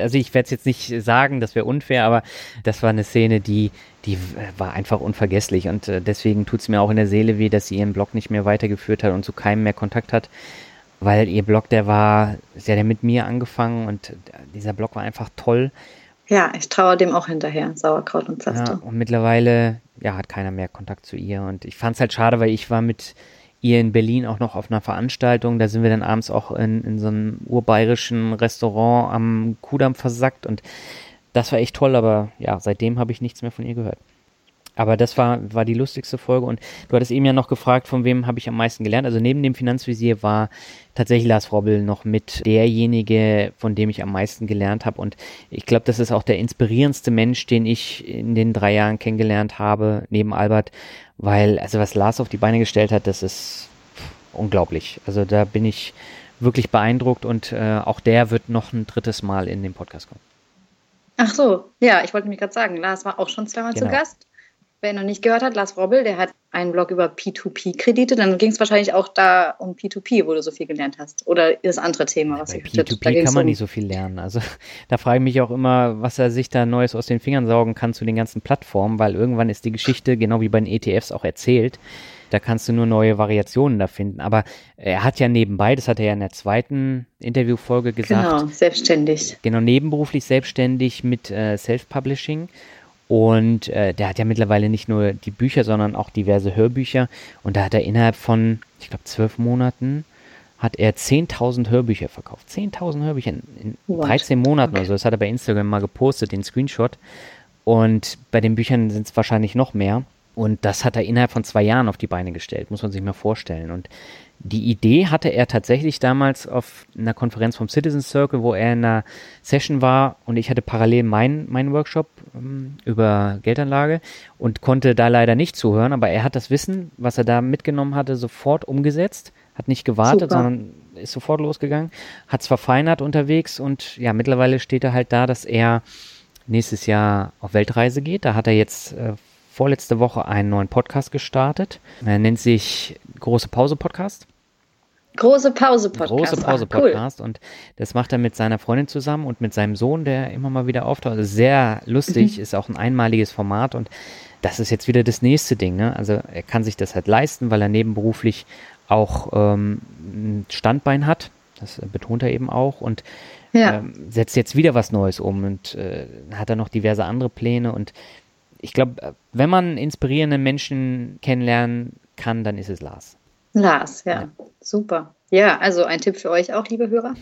also ich werde es jetzt nicht sagen, das wäre unfair, aber das war eine Szene, die, die war einfach unvergesslich und äh, deswegen tut es mir auch in der Seele weh, dass sie ihren Blog nicht mehr weitergeführt hat und zu keinem mehr Kontakt hat weil ihr Blog, der war, sie hat ja mit mir angefangen und dieser Blog war einfach toll. Ja, ich traue dem auch hinterher, Sauerkraut und Zaste. Ja, und mittlerweile, ja, hat keiner mehr Kontakt zu ihr und ich fand es halt schade, weil ich war mit ihr in Berlin auch noch auf einer Veranstaltung, da sind wir dann abends auch in, in so einem urbayerischen Restaurant am Kudamm versackt und das war echt toll, aber ja, seitdem habe ich nichts mehr von ihr gehört. Aber das war, war die lustigste Folge. Und du hattest eben ja noch gefragt, von wem habe ich am meisten gelernt. Also neben dem Finanzvisier war tatsächlich Lars Robbel noch mit derjenige, von dem ich am meisten gelernt habe. Und ich glaube, das ist auch der inspirierendste Mensch, den ich in den drei Jahren kennengelernt habe, neben Albert. Weil, also was Lars auf die Beine gestellt hat, das ist unglaublich. Also da bin ich wirklich beeindruckt und äh, auch der wird noch ein drittes Mal in den Podcast kommen. Ach so, ja, ich wollte mich gerade sagen, Lars war auch schon zweimal genau. zu Gast. Wer noch nicht gehört hat, Lars Robbel, der hat einen Blog über P2P-Kredite. Dann ging es wahrscheinlich auch da um P2P, wo du so viel gelernt hast. Oder das andere Thema, was ich P2P da kann man um nicht so viel lernen. Also (laughs) da frage ich mich auch immer, was er sich da Neues aus den Fingern saugen kann zu den ganzen Plattformen, weil irgendwann ist die Geschichte, genau wie bei den ETFs auch erzählt. Da kannst du nur neue Variationen da finden. Aber er hat ja nebenbei, das hat er ja in der zweiten Interviewfolge gesagt. Genau, selbstständig. Genau, nebenberuflich selbstständig mit äh, Self-Publishing. Und äh, der hat ja mittlerweile nicht nur die Bücher, sondern auch diverse Hörbücher. Und da hat er innerhalb von, ich glaube, zwölf Monaten hat er 10.000 Hörbücher verkauft. 10.000 Hörbücher in, in 13 Monaten okay. oder so. Das hat er bei Instagram mal gepostet, den Screenshot. Und bei den Büchern sind es wahrscheinlich noch mehr. Und das hat er innerhalb von zwei Jahren auf die Beine gestellt, muss man sich mal vorstellen. Und die Idee hatte er tatsächlich damals auf einer Konferenz vom Citizen Circle, wo er in einer Session war und ich hatte parallel meinen mein Workshop ähm, über Geldanlage und konnte da leider nicht zuhören, aber er hat das Wissen, was er da mitgenommen hatte, sofort umgesetzt, hat nicht gewartet, Super. sondern ist sofort losgegangen, hat es verfeinert unterwegs und ja, mittlerweile steht er halt da, dass er nächstes Jahr auf Weltreise geht. Da hat er jetzt äh, vorletzte Woche einen neuen Podcast gestartet. Er nennt sich Große Pause Podcast. Große Pause Podcast. Große Pause Podcast. Cool. Und das macht er mit seiner Freundin zusammen und mit seinem Sohn, der immer mal wieder auftaucht. Also sehr lustig, mhm. ist auch ein einmaliges Format und das ist jetzt wieder das nächste Ding. Ne? Also er kann sich das halt leisten, weil er nebenberuflich auch ähm, ein Standbein hat. Das betont er eben auch und ja. ähm, setzt jetzt wieder was Neues um und äh, hat er noch diverse andere Pläne und ich glaube, wenn man inspirierende Menschen kennenlernen kann, dann ist es Lars. Lars, ja, ja. super. Ja, also ein Tipp für euch auch, liebe Hörer.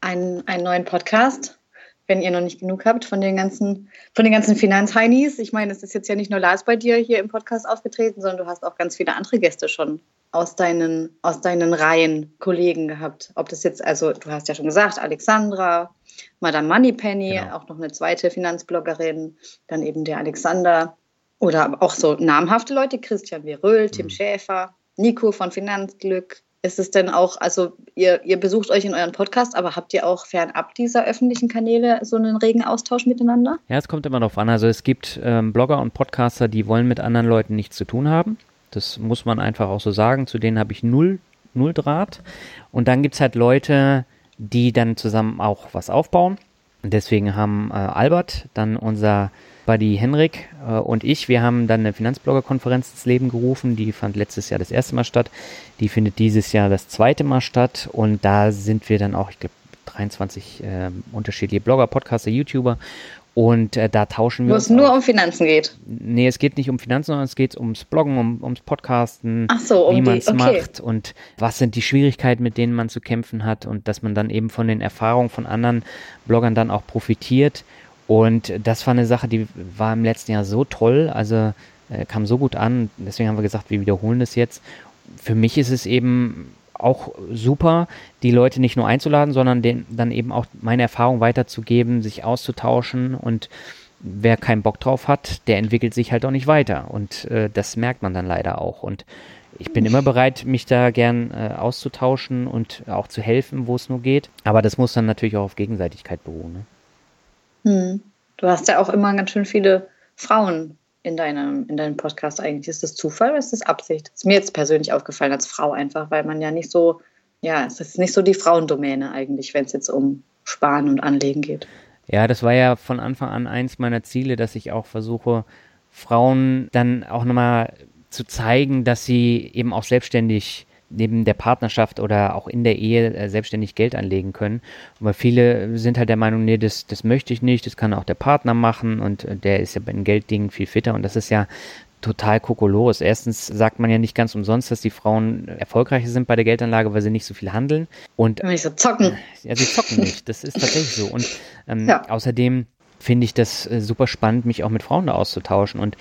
Ein, einen neuen Podcast, wenn ihr noch nicht genug habt von den ganzen, von den ganzen Finanzheinis. Ich meine, es ist jetzt ja nicht nur Lars bei dir hier im Podcast aufgetreten, sondern du hast auch ganz viele andere Gäste schon aus deinen, aus deinen Reihen Kollegen gehabt. Ob das jetzt, also du hast ja schon gesagt, Alexandra, Madame Moneypenny, genau. auch noch eine zweite Finanzbloggerin, dann eben der Alexander oder auch so namhafte Leute, Christian Veröhl, Tim mhm. Schäfer, Nico von Finanzglück. Ist es denn auch, also ihr, ihr besucht euch in euren Podcast, aber habt ihr auch fernab dieser öffentlichen Kanäle so einen regen Austausch miteinander? Ja, es kommt immer darauf an. Also es gibt ähm, Blogger und Podcaster, die wollen mit anderen Leuten nichts zu tun haben. Das muss man einfach auch so sagen. Zu denen habe ich null, null Draht. Und dann gibt es halt Leute, die dann zusammen auch was aufbauen. Und deswegen haben äh, Albert, dann unser Buddy Henrik äh, und ich, wir haben dann eine Finanzblogger-Konferenz ins Leben gerufen. Die fand letztes Jahr das erste Mal statt. Die findet dieses Jahr das zweite Mal statt. Und da sind wir dann auch, ich glaube, 23 äh, unterschiedliche Blogger, Podcaster, YouTuber. Und äh, da tauschen wir Wo es nur um Finanzen geht. Nee, es geht nicht um Finanzen, sondern es geht ums Bloggen, um, ums Podcasten, so, um wie man es okay. macht und was sind die Schwierigkeiten, mit denen man zu kämpfen hat und dass man dann eben von den Erfahrungen von anderen Bloggern dann auch profitiert. Und das war eine Sache, die war im letzten Jahr so toll, also äh, kam so gut an. Deswegen haben wir gesagt, wir wiederholen das jetzt. Für mich ist es eben auch super, die Leute nicht nur einzuladen, sondern den, dann eben auch meine Erfahrung weiterzugeben, sich auszutauschen und wer keinen Bock drauf hat, der entwickelt sich halt auch nicht weiter und äh, das merkt man dann leider auch und ich bin immer bereit, mich da gern äh, auszutauschen und auch zu helfen, wo es nur geht. Aber das muss dann natürlich auch auf Gegenseitigkeit beruhen. Ne? Hm. Du hast ja auch immer ganz schön viele Frauen in deinem, in deinem Podcast eigentlich? Ist das Zufall oder ist das Absicht? Das ist mir jetzt persönlich aufgefallen als Frau einfach, weil man ja nicht so, ja, es ist nicht so die Frauendomäne eigentlich, wenn es jetzt um Sparen und Anlegen geht. Ja, das war ja von Anfang an eins meiner Ziele, dass ich auch versuche, Frauen dann auch nochmal zu zeigen, dass sie eben auch selbstständig neben der Partnerschaft oder auch in der Ehe äh, selbstständig Geld anlegen können. Aber viele sind halt der Meinung, nee, das, das möchte ich nicht, das kann auch der Partner machen und äh, der ist ja bei den Gelddingen viel fitter und das ist ja total kokolores. Erstens sagt man ja nicht ganz umsonst, dass die Frauen erfolgreicher sind bei der Geldanlage, weil sie nicht so viel handeln. Und nicht so zocken. (laughs) Ja, sie zocken nicht. Das ist tatsächlich so. Und ähm, ja. außerdem finde ich das äh, super spannend, mich auch mit Frauen da auszutauschen. Und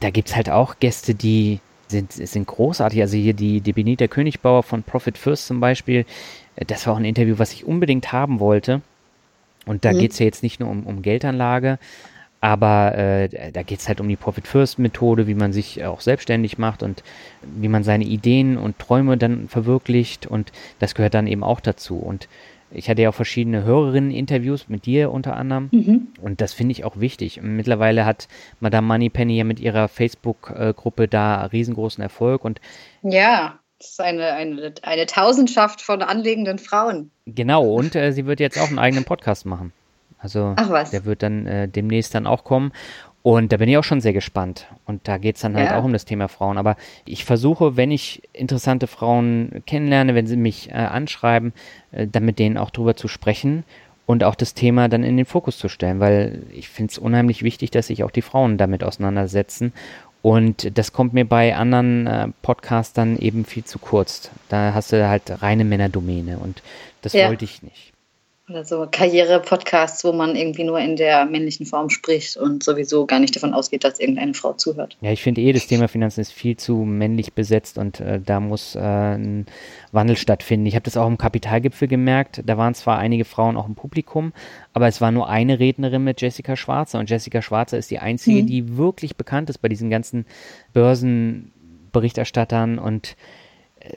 da gibt es halt auch Gäste, die sind, sind großartig. Also hier die, die Benita Königbauer von Profit First zum Beispiel, äh, das war auch ein Interview, was ich unbedingt haben wollte. Und da mhm. geht es ja jetzt nicht nur um, um Geldanlage, aber äh, da geht es halt um die Profit First Methode, wie man sich auch selbstständig macht und wie man seine Ideen und Träume dann verwirklicht. Und das gehört dann eben auch dazu. Und ich hatte ja auch verschiedene Hörerinnen-Interviews mit dir unter anderem. Mhm. Und das finde ich auch wichtig. Mittlerweile hat Madame Moneypenny ja mit ihrer Facebook-Gruppe da riesengroßen Erfolg. Und ja, das ist eine, eine, eine Tausendschaft von anlegenden Frauen. Genau, und äh, sie wird jetzt auch einen eigenen Podcast machen. Also der wird dann äh, demnächst dann auch kommen. Und da bin ich auch schon sehr gespannt. Und da geht es dann halt ja. auch um das Thema Frauen. Aber ich versuche, wenn ich interessante Frauen kennenlerne, wenn sie mich äh, anschreiben, äh, dann mit denen auch drüber zu sprechen und auch das Thema dann in den Fokus zu stellen, weil ich finde es unheimlich wichtig, dass sich auch die Frauen damit auseinandersetzen. Und das kommt mir bei anderen äh, Podcastern eben viel zu kurz. Da hast du halt reine Männerdomäne und das ja. wollte ich nicht. Oder so Karriere-Podcasts, wo man irgendwie nur in der männlichen Form spricht und sowieso gar nicht davon ausgeht, dass irgendeine Frau zuhört. Ja, ich finde eh, das Thema Finanzen ist viel zu männlich besetzt und äh, da muss äh, ein Wandel stattfinden. Ich habe das auch im Kapitalgipfel gemerkt. Da waren zwar einige Frauen auch im Publikum, aber es war nur eine Rednerin mit Jessica Schwarzer und Jessica Schwarzer ist die einzige, mhm. die wirklich bekannt ist bei diesen ganzen Börsenberichterstattern und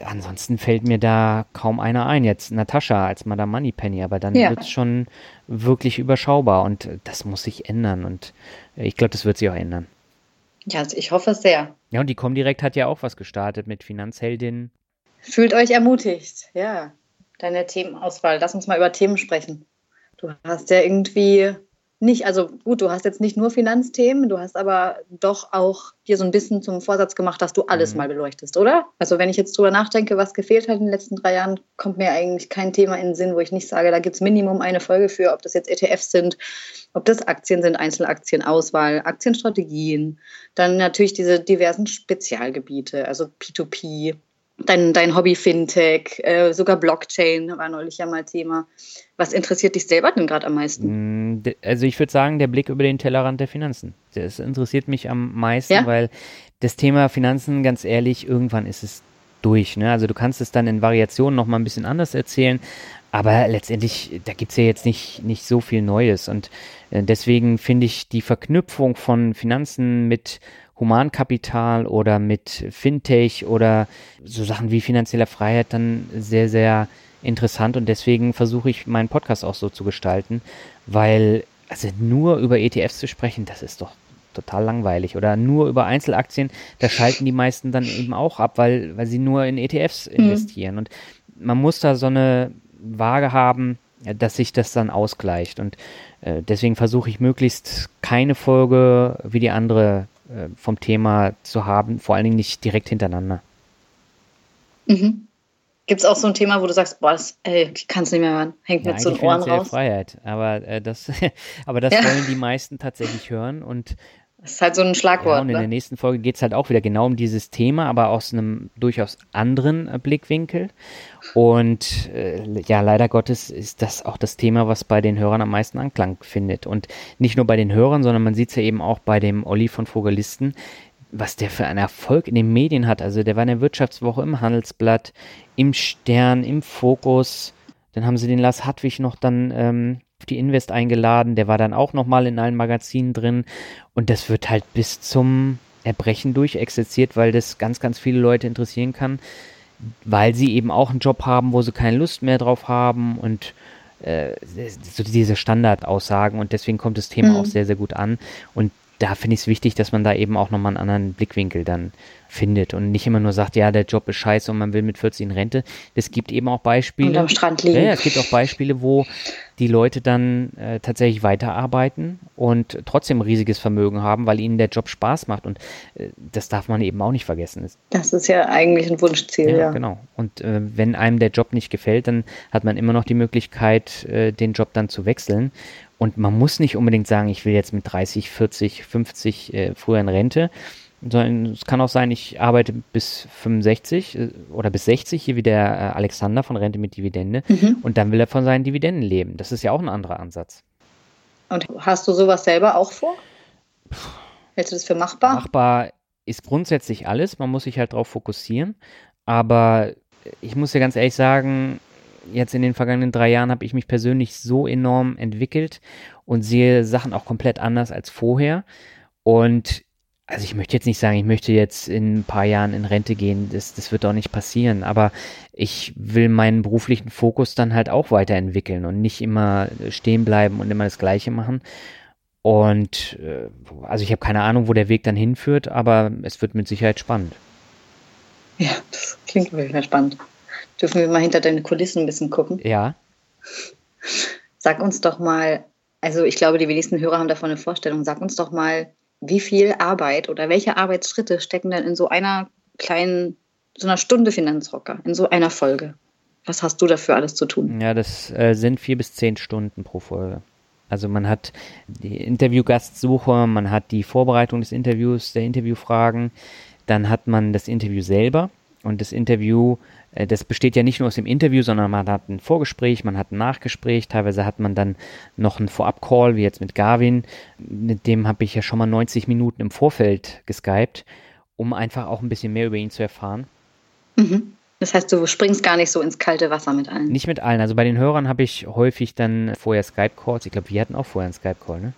ansonsten fällt mir da kaum einer ein. Jetzt Natascha als Madame Moneypenny, aber dann ja. wird es schon wirklich überschaubar und das muss sich ändern und ich glaube, das wird sich auch ändern. Ja, also ich hoffe es sehr. Ja, und die Comdirect hat ja auch was gestartet mit Finanzheldin. Fühlt euch ermutigt, ja. Deine Themenauswahl. Lass uns mal über Themen sprechen. Du hast ja irgendwie nicht, also gut, du hast jetzt nicht nur Finanzthemen, du hast aber doch auch dir so ein bisschen zum Vorsatz gemacht, dass du alles mhm. mal beleuchtest, oder? Also wenn ich jetzt drüber nachdenke, was gefehlt hat in den letzten drei Jahren, kommt mir eigentlich kein Thema in den Sinn, wo ich nicht sage, da gibt es Minimum eine Folge für, ob das jetzt ETFs sind, ob das Aktien sind, Einzelaktienauswahl, Aktienstrategien, dann natürlich diese diversen Spezialgebiete, also P2P, dein, dein Hobby Fintech, äh, sogar Blockchain war neulich ja mal Thema. Was interessiert dich selber denn gerade am meisten? Mm, also ich würde sagen, der Blick über den Tellerrand der Finanzen. Das interessiert mich am meisten, ja? weil das Thema Finanzen, ganz ehrlich, irgendwann ist es durch. Ne? Also du kannst es dann in Variationen nochmal ein bisschen anders erzählen, aber letztendlich, da gibt es ja jetzt nicht, nicht so viel Neues. Und äh, deswegen finde ich die Verknüpfung von Finanzen mit Humankapital oder mit Fintech oder so Sachen wie finanzieller Freiheit dann sehr, sehr interessant und deswegen versuche ich meinen Podcast auch so zu gestalten, weil also nur über ETFs zu sprechen, das ist doch total langweilig oder nur über Einzelaktien, da schalten die meisten dann eben auch ab, weil, weil sie nur in ETFs mhm. investieren mhm. und man muss da so eine Waage haben, dass sich das dann ausgleicht und äh, deswegen versuche ich möglichst keine Folge wie die andere äh, vom Thema zu haben, vor allen Dingen nicht direkt hintereinander. Mhm. Gibt es auch so ein Thema, wo du sagst, boah, das, ey, ich kann es nicht mehr hören, hängt ja, mit so den Ohren raus? Freiheit, aber äh, das, (laughs) aber das ja. wollen die meisten tatsächlich hören und das ist halt so ein Schlagwort. Ja, und in ne? der nächsten Folge geht es halt auch wieder genau um dieses Thema, aber aus einem durchaus anderen äh, Blickwinkel. Und äh, ja, leider Gottes ist das auch das Thema, was bei den Hörern am meisten Anklang findet. Und nicht nur bei den Hörern, sondern man sieht es ja eben auch bei dem Olli von Vogelisten, was der für einen Erfolg in den Medien hat. Also der war in der Wirtschaftswoche im Handelsblatt, im Stern, im Fokus. Dann haben sie den Lars Hartwig noch dann ähm, die Invest eingeladen. Der war dann auch nochmal in allen Magazinen drin. Und das wird halt bis zum Erbrechen durchexerziert, weil das ganz, ganz viele Leute interessieren kann, weil sie eben auch einen Job haben, wo sie keine Lust mehr drauf haben und äh, so diese Standardaussagen und deswegen kommt das Thema mhm. auch sehr, sehr gut an. Und da finde ich es wichtig, dass man da eben auch nochmal einen anderen Blickwinkel dann findet und nicht immer nur sagt, ja, der Job ist scheiße und man will mit 40 in Rente. Es gibt eben auch Beispiele. Und am Strand liegen. Ja, es gibt auch Beispiele, wo die Leute dann äh, tatsächlich weiterarbeiten und trotzdem riesiges Vermögen haben, weil ihnen der Job Spaß macht. Und äh, das darf man eben auch nicht vergessen. Das ist ja eigentlich ein Wunschziel, ja. ja. Genau. Und äh, wenn einem der Job nicht gefällt, dann hat man immer noch die Möglichkeit, äh, den Job dann zu wechseln. Und man muss nicht unbedingt sagen, ich will jetzt mit 30, 40, 50 äh, früher in Rente, sondern es kann auch sein, ich arbeite bis 65 äh, oder bis 60, hier wie der äh, Alexander von Rente mit Dividende, mhm. und dann will er von seinen Dividenden leben. Das ist ja auch ein anderer Ansatz. Und hast du sowas selber auch vor? Hältst du das für machbar? Machbar ist grundsätzlich alles, man muss sich halt darauf fokussieren, aber ich muss dir ganz ehrlich sagen, jetzt in den vergangenen drei Jahren habe ich mich persönlich so enorm entwickelt und sehe Sachen auch komplett anders als vorher. Und also ich möchte jetzt nicht sagen, ich möchte jetzt in ein paar Jahren in Rente gehen, das, das wird auch nicht passieren, aber ich will meinen beruflichen Fokus dann halt auch weiterentwickeln und nicht immer stehen bleiben und immer das Gleiche machen. Und äh, also ich habe keine Ahnung, wo der Weg dann hinführt, aber es wird mit Sicherheit spannend. Ja, das klingt wirklich spannend. Dürfen wir mal hinter deine Kulissen ein bisschen gucken? Ja. Sag uns doch mal, also ich glaube, die wenigsten Hörer haben davon eine Vorstellung. Sag uns doch mal, wie viel Arbeit oder welche Arbeitsschritte stecken denn in so einer kleinen, so einer Stunde Finanzrocker, in so einer Folge? Was hast du dafür alles zu tun? Ja, das äh, sind vier bis zehn Stunden pro Folge. Also man hat die Interviewgastsuche, man hat die Vorbereitung des Interviews, der Interviewfragen, dann hat man das Interview selber und das Interview das besteht ja nicht nur aus dem Interview, sondern man hat ein Vorgespräch, man hat ein Nachgespräch, teilweise hat man dann noch einen Vorab-Call, wie jetzt mit Garvin. Mit dem habe ich ja schon mal 90 Minuten im Vorfeld geskypt, um einfach auch ein bisschen mehr über ihn zu erfahren. Mhm. Das heißt, du springst gar nicht so ins kalte Wasser mit allen? Nicht mit allen. Also bei den Hörern habe ich häufig dann vorher Skype-Calls. Ich glaube, wir hatten auch vorher einen Skype-Call, ne?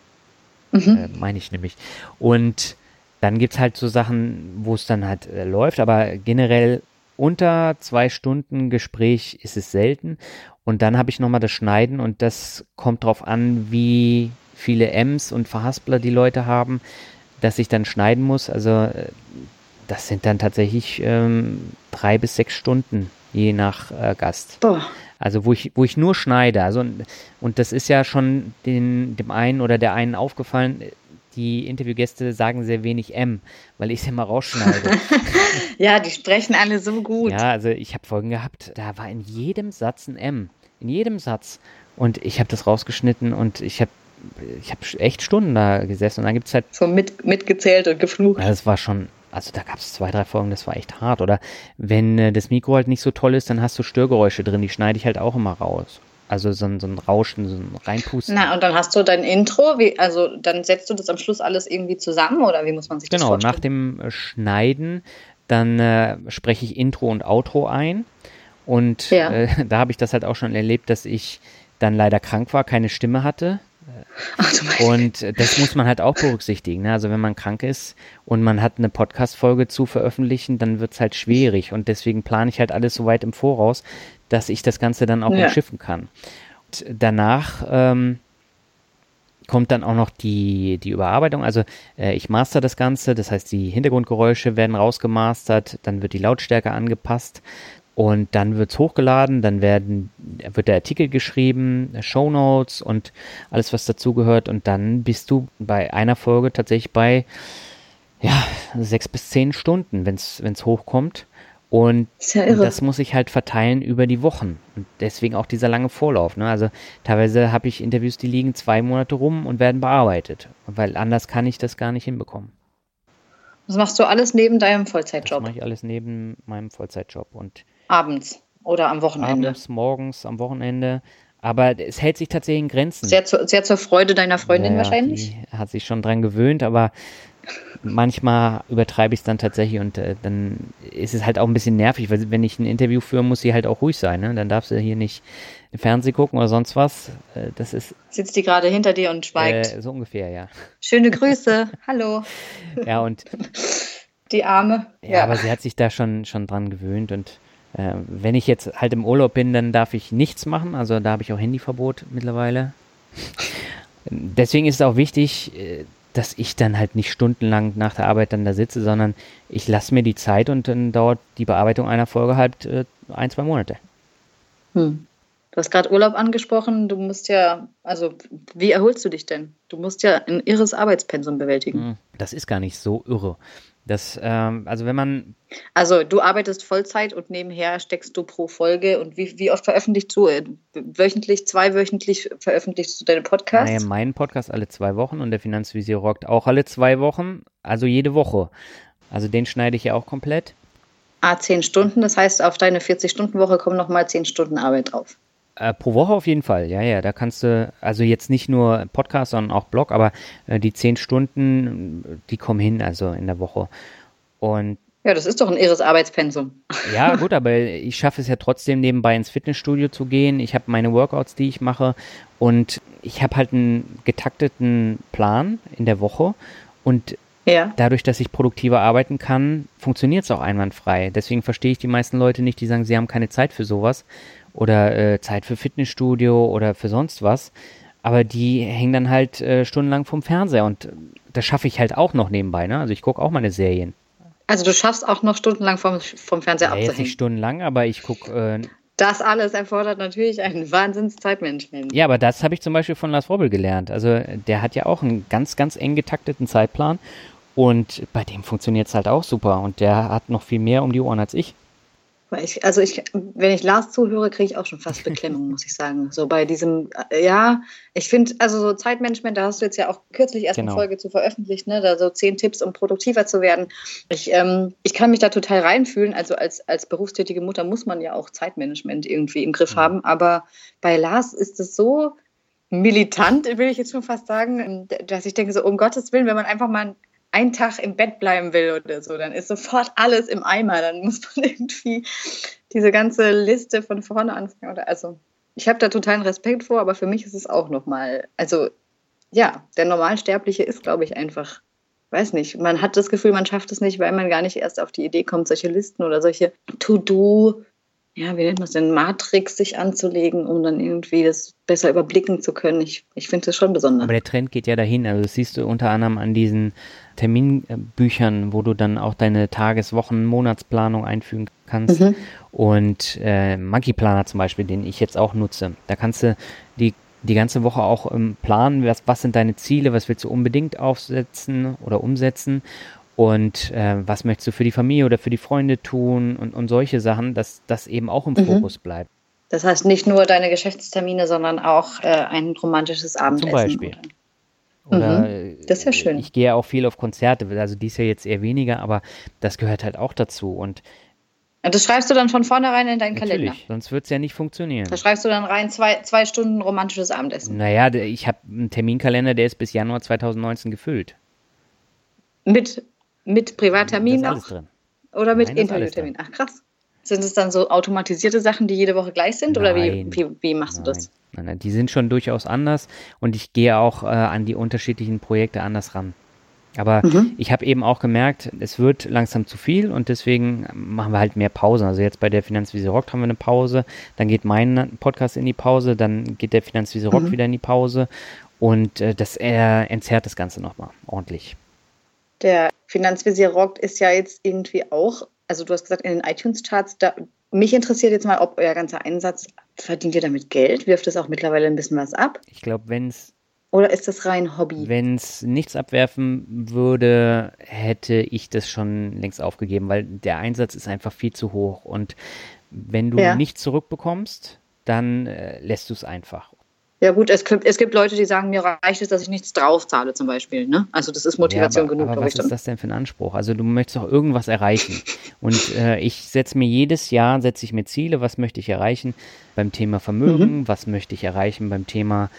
Mhm. Äh, Meine ich nämlich. Und dann gibt es halt so Sachen, wo es dann halt äh, läuft, aber generell unter zwei Stunden Gespräch ist es selten. Und dann habe ich nochmal das Schneiden und das kommt drauf an, wie viele M's und Verhaspler die Leute haben, dass ich dann schneiden muss. Also äh, das sind dann tatsächlich ähm, drei bis sechs Stunden, je nach äh, Gast. Boah. Also wo ich, wo ich nur schneide. Also, und das ist ja schon den, dem einen oder der einen aufgefallen, die Interviewgäste sagen sehr wenig M, weil ich es immer rausschneide. (laughs) ja, die sprechen alle so gut. Ja, also ich habe Folgen gehabt, da war in jedem Satz ein M. In jedem Satz. Und ich habe das rausgeschnitten und ich habe ich habe echt Stunden da gesessen und dann gibt es halt. So mit, mitgezählt und geflucht. Ja, das war schon, also da gab es zwei, drei Folgen, das war echt hart. Oder wenn äh, das Mikro halt nicht so toll ist, dann hast du Störgeräusche drin, die schneide ich halt auch immer raus. Also so ein, so ein Rauschen, so ein Reinpusten. Na, und dann hast du dein Intro, wie, also dann setzt du das am Schluss alles irgendwie zusammen oder wie muss man sich genau, das vorstellen? Genau, nach dem äh, Schneiden, dann äh, spreche ich Intro und Outro ein. Und ja. äh, (laughs) da habe ich das halt auch schon erlebt, dass ich dann leider krank war, keine Stimme hatte. Ach, und das muss man halt auch berücksichtigen. Ne? Also wenn man krank ist und man hat eine Podcast-Folge zu veröffentlichen, dann wird es halt schwierig. Und deswegen plane ich halt alles so weit im Voraus, dass ich das Ganze dann auch ja. umschiffen kann. Und danach ähm, kommt dann auch noch die, die Überarbeitung. Also äh, ich master das Ganze, das heißt, die Hintergrundgeräusche werden rausgemastert, dann wird die Lautstärke angepasst und dann wird es hochgeladen, dann werden, wird der Artikel geschrieben, Show Notes und alles, was dazugehört. Und dann bist du bei einer Folge tatsächlich bei ja, sechs bis zehn Stunden, wenn es hochkommt. Und ja das muss ich halt verteilen über die Wochen. Und deswegen auch dieser lange Vorlauf. Ne? Also teilweise habe ich Interviews, die liegen zwei Monate rum und werden bearbeitet. Weil anders kann ich das gar nicht hinbekommen. Das machst du alles neben deinem Vollzeitjob? Das mache ich alles neben meinem Vollzeitjob. Und abends oder am Wochenende? Abends, morgens, am Wochenende. Aber es hält sich tatsächlich in Grenzen. Sehr, zu, sehr zur Freude deiner Freundin ja, wahrscheinlich? Die hat sich schon dran gewöhnt, aber manchmal übertreibe ich es dann tatsächlich und äh, dann ist es halt auch ein bisschen nervig, weil wenn ich ein Interview führe, muss sie halt auch ruhig sein. Ne? Dann darf sie hier nicht Fernsehen gucken oder sonst was. Äh, das ist. Sitzt die gerade hinter dir und schweigt? Äh, so ungefähr, ja. Schöne Grüße. Hallo. (laughs) Ja, und. Die Arme. Ja, ja, aber sie hat sich da schon, schon dran gewöhnt und äh, wenn ich jetzt halt im Urlaub bin, dann darf ich nichts machen. Also da habe ich auch Handyverbot mittlerweile. (laughs) Deswegen ist es auch wichtig, äh, dass ich dann halt nicht stundenlang nach der Arbeit dann da sitze, sondern ich lasse mir die Zeit und dann dauert die Bearbeitung einer Folge halt äh, ein, zwei Monate. Hm. Du hast gerade Urlaub angesprochen. Du musst ja, also wie erholst du dich denn? Du musst ja ein irres Arbeitspensum bewältigen. Hm, das ist gar nicht so irre. Das, ähm, also wenn man. Also du arbeitest Vollzeit und nebenher steckst du pro Folge und wie, wie oft veröffentlichst du? Wöchentlich, zweiwöchentlich veröffentlichst du deine Podcasts? Naja, meinen Podcast alle zwei Wochen und der Finanzvisier rockt auch alle zwei Wochen, also jede Woche. Also den schneide ich ja auch komplett. Ah, zehn Stunden, das heißt, auf deine 40-Stunden-Woche kommen nochmal zehn Stunden Arbeit drauf. Äh, pro Woche auf jeden Fall, ja, ja. Da kannst du, also jetzt nicht nur Podcast, sondern auch Blog, aber äh, die zehn Stunden, die kommen hin, also in der Woche. Und ja, das ist doch ein irres Arbeitspensum. Ja, gut, aber ich schaffe es ja trotzdem nebenbei ins Fitnessstudio zu gehen. Ich habe meine Workouts, die ich mache und ich habe halt einen getakteten Plan in der Woche und ja. dadurch, dass ich produktiver arbeiten kann, funktioniert es auch einwandfrei. Deswegen verstehe ich die meisten Leute nicht, die sagen, sie haben keine Zeit für sowas, oder äh, Zeit für Fitnessstudio oder für sonst was. Aber die hängen dann halt äh, stundenlang vom Fernseher und äh, das schaffe ich halt auch noch nebenbei. Ne? Also ich gucke auch meine Serien. Also du schaffst auch noch stundenlang vom, vom Fernseher ja, abzuhängen? Jetzt nicht stundenlang, aber ich gucke... Äh, das alles erfordert natürlich ein Wahnsinnszeitmanagement. Ja, aber das habe ich zum Beispiel von Lars Robbel gelernt. Also der hat ja auch einen ganz, ganz eng getakteten Zeitplan und bei dem funktioniert es halt auch super und der hat noch viel mehr um die Ohren als ich. Ich, also ich, wenn ich Lars zuhöre, kriege ich auch schon fast Beklemmung, muss ich sagen. So bei diesem, äh, ja, ich finde, also so Zeitmanagement, da hast du jetzt ja auch kürzlich erst genau. eine Folge zu veröffentlicht, ne? Da so zehn Tipps, um produktiver zu werden. Ich, ähm, ich kann mich da total reinfühlen. Also als, als berufstätige Mutter muss man ja auch Zeitmanagement irgendwie im Griff mhm. haben. Aber bei Lars ist es so militant, will ich jetzt schon fast sagen, dass ich denke, so um Gottes Willen, wenn man einfach mal einen Tag im Bett bleiben will oder so, dann ist sofort alles im Eimer. Dann muss man (laughs) irgendwie diese ganze Liste von vorne anfangen. Oder, also ich habe da totalen Respekt vor, aber für mich ist es auch nochmal, also ja, der Normalsterbliche ist, glaube ich, einfach, weiß nicht, man hat das Gefühl, man schafft es nicht, weil man gar nicht erst auf die Idee kommt, solche Listen oder solche To-Do ja, wie nennt man es denn, Matrix sich anzulegen, um dann irgendwie das besser überblicken zu können. Ich, ich finde das schon besonders. Aber der Trend geht ja dahin. Also das siehst du unter anderem an diesen Terminbüchern, wo du dann auch deine Tages-, Wochen-, Monatsplanung einfügen kannst. Mhm. Und äh, Monkey Planer zum Beispiel, den ich jetzt auch nutze. Da kannst du die die ganze Woche auch ähm, planen, was, was sind deine Ziele, was willst du unbedingt aufsetzen oder umsetzen und äh, was möchtest du für die Familie oder für die Freunde tun und, und solche Sachen, dass das eben auch im mhm. Fokus bleibt. Das heißt nicht nur deine Geschäftstermine, sondern auch äh, ein romantisches Abendessen. Zum Beispiel. Oder, mhm. Das ist ja schön. Ich gehe auch viel auf Konzerte, also dies Jahr jetzt eher weniger, aber das gehört halt auch dazu. Und das schreibst du dann von vornherein in deinen Natürlich, Kalender. Sonst wird es ja nicht funktionieren. Da schreibst du dann rein zwei, zwei Stunden romantisches Abendessen. Naja, ich habe einen Terminkalender, der ist bis Januar 2019 gefüllt. Mit mit Privattermin noch? Oder mit Interviewtermin? Ach krass. Sind es dann so automatisierte Sachen, die jede Woche gleich sind? Nein. Oder wie, wie, wie machst nein. du das? Nein, nein, die sind schon durchaus anders und ich gehe auch äh, an die unterschiedlichen Projekte anders ran. Aber mhm. ich habe eben auch gemerkt, es wird langsam zu viel und deswegen machen wir halt mehr Pausen. Also jetzt bei der Finanzwiese Rock haben wir eine Pause, dann geht mein Podcast in die Pause, dann geht der Finanzwiese Rock mhm. wieder in die Pause und äh, das äh, entzerrt das Ganze nochmal ordentlich. Der Finanzvisier rockt ist ja jetzt irgendwie auch, also du hast gesagt, in den iTunes-Charts, da, mich interessiert jetzt mal, ob euer ganzer Einsatz, verdient ihr damit Geld? Wirft es auch mittlerweile ein bisschen was ab? Ich glaube, wenn es Oder ist das rein Hobby? Wenn es nichts abwerfen würde, hätte ich das schon längst aufgegeben, weil der Einsatz ist einfach viel zu hoch. Und wenn du ja. nichts zurückbekommst, dann äh, lässt du es einfach. Ja gut, es gibt, es gibt Leute, die sagen, mir reicht es, dass ich nichts draufzahle zum Beispiel. Ne? Also das ist Motivation ja, aber, genug. Aber was ist das denn für ein Anspruch? Also du möchtest doch irgendwas erreichen. Und äh, ich setze mir jedes Jahr, setze ich mir Ziele, was möchte ich erreichen beim Thema Vermögen, mhm. was möchte ich erreichen beim Thema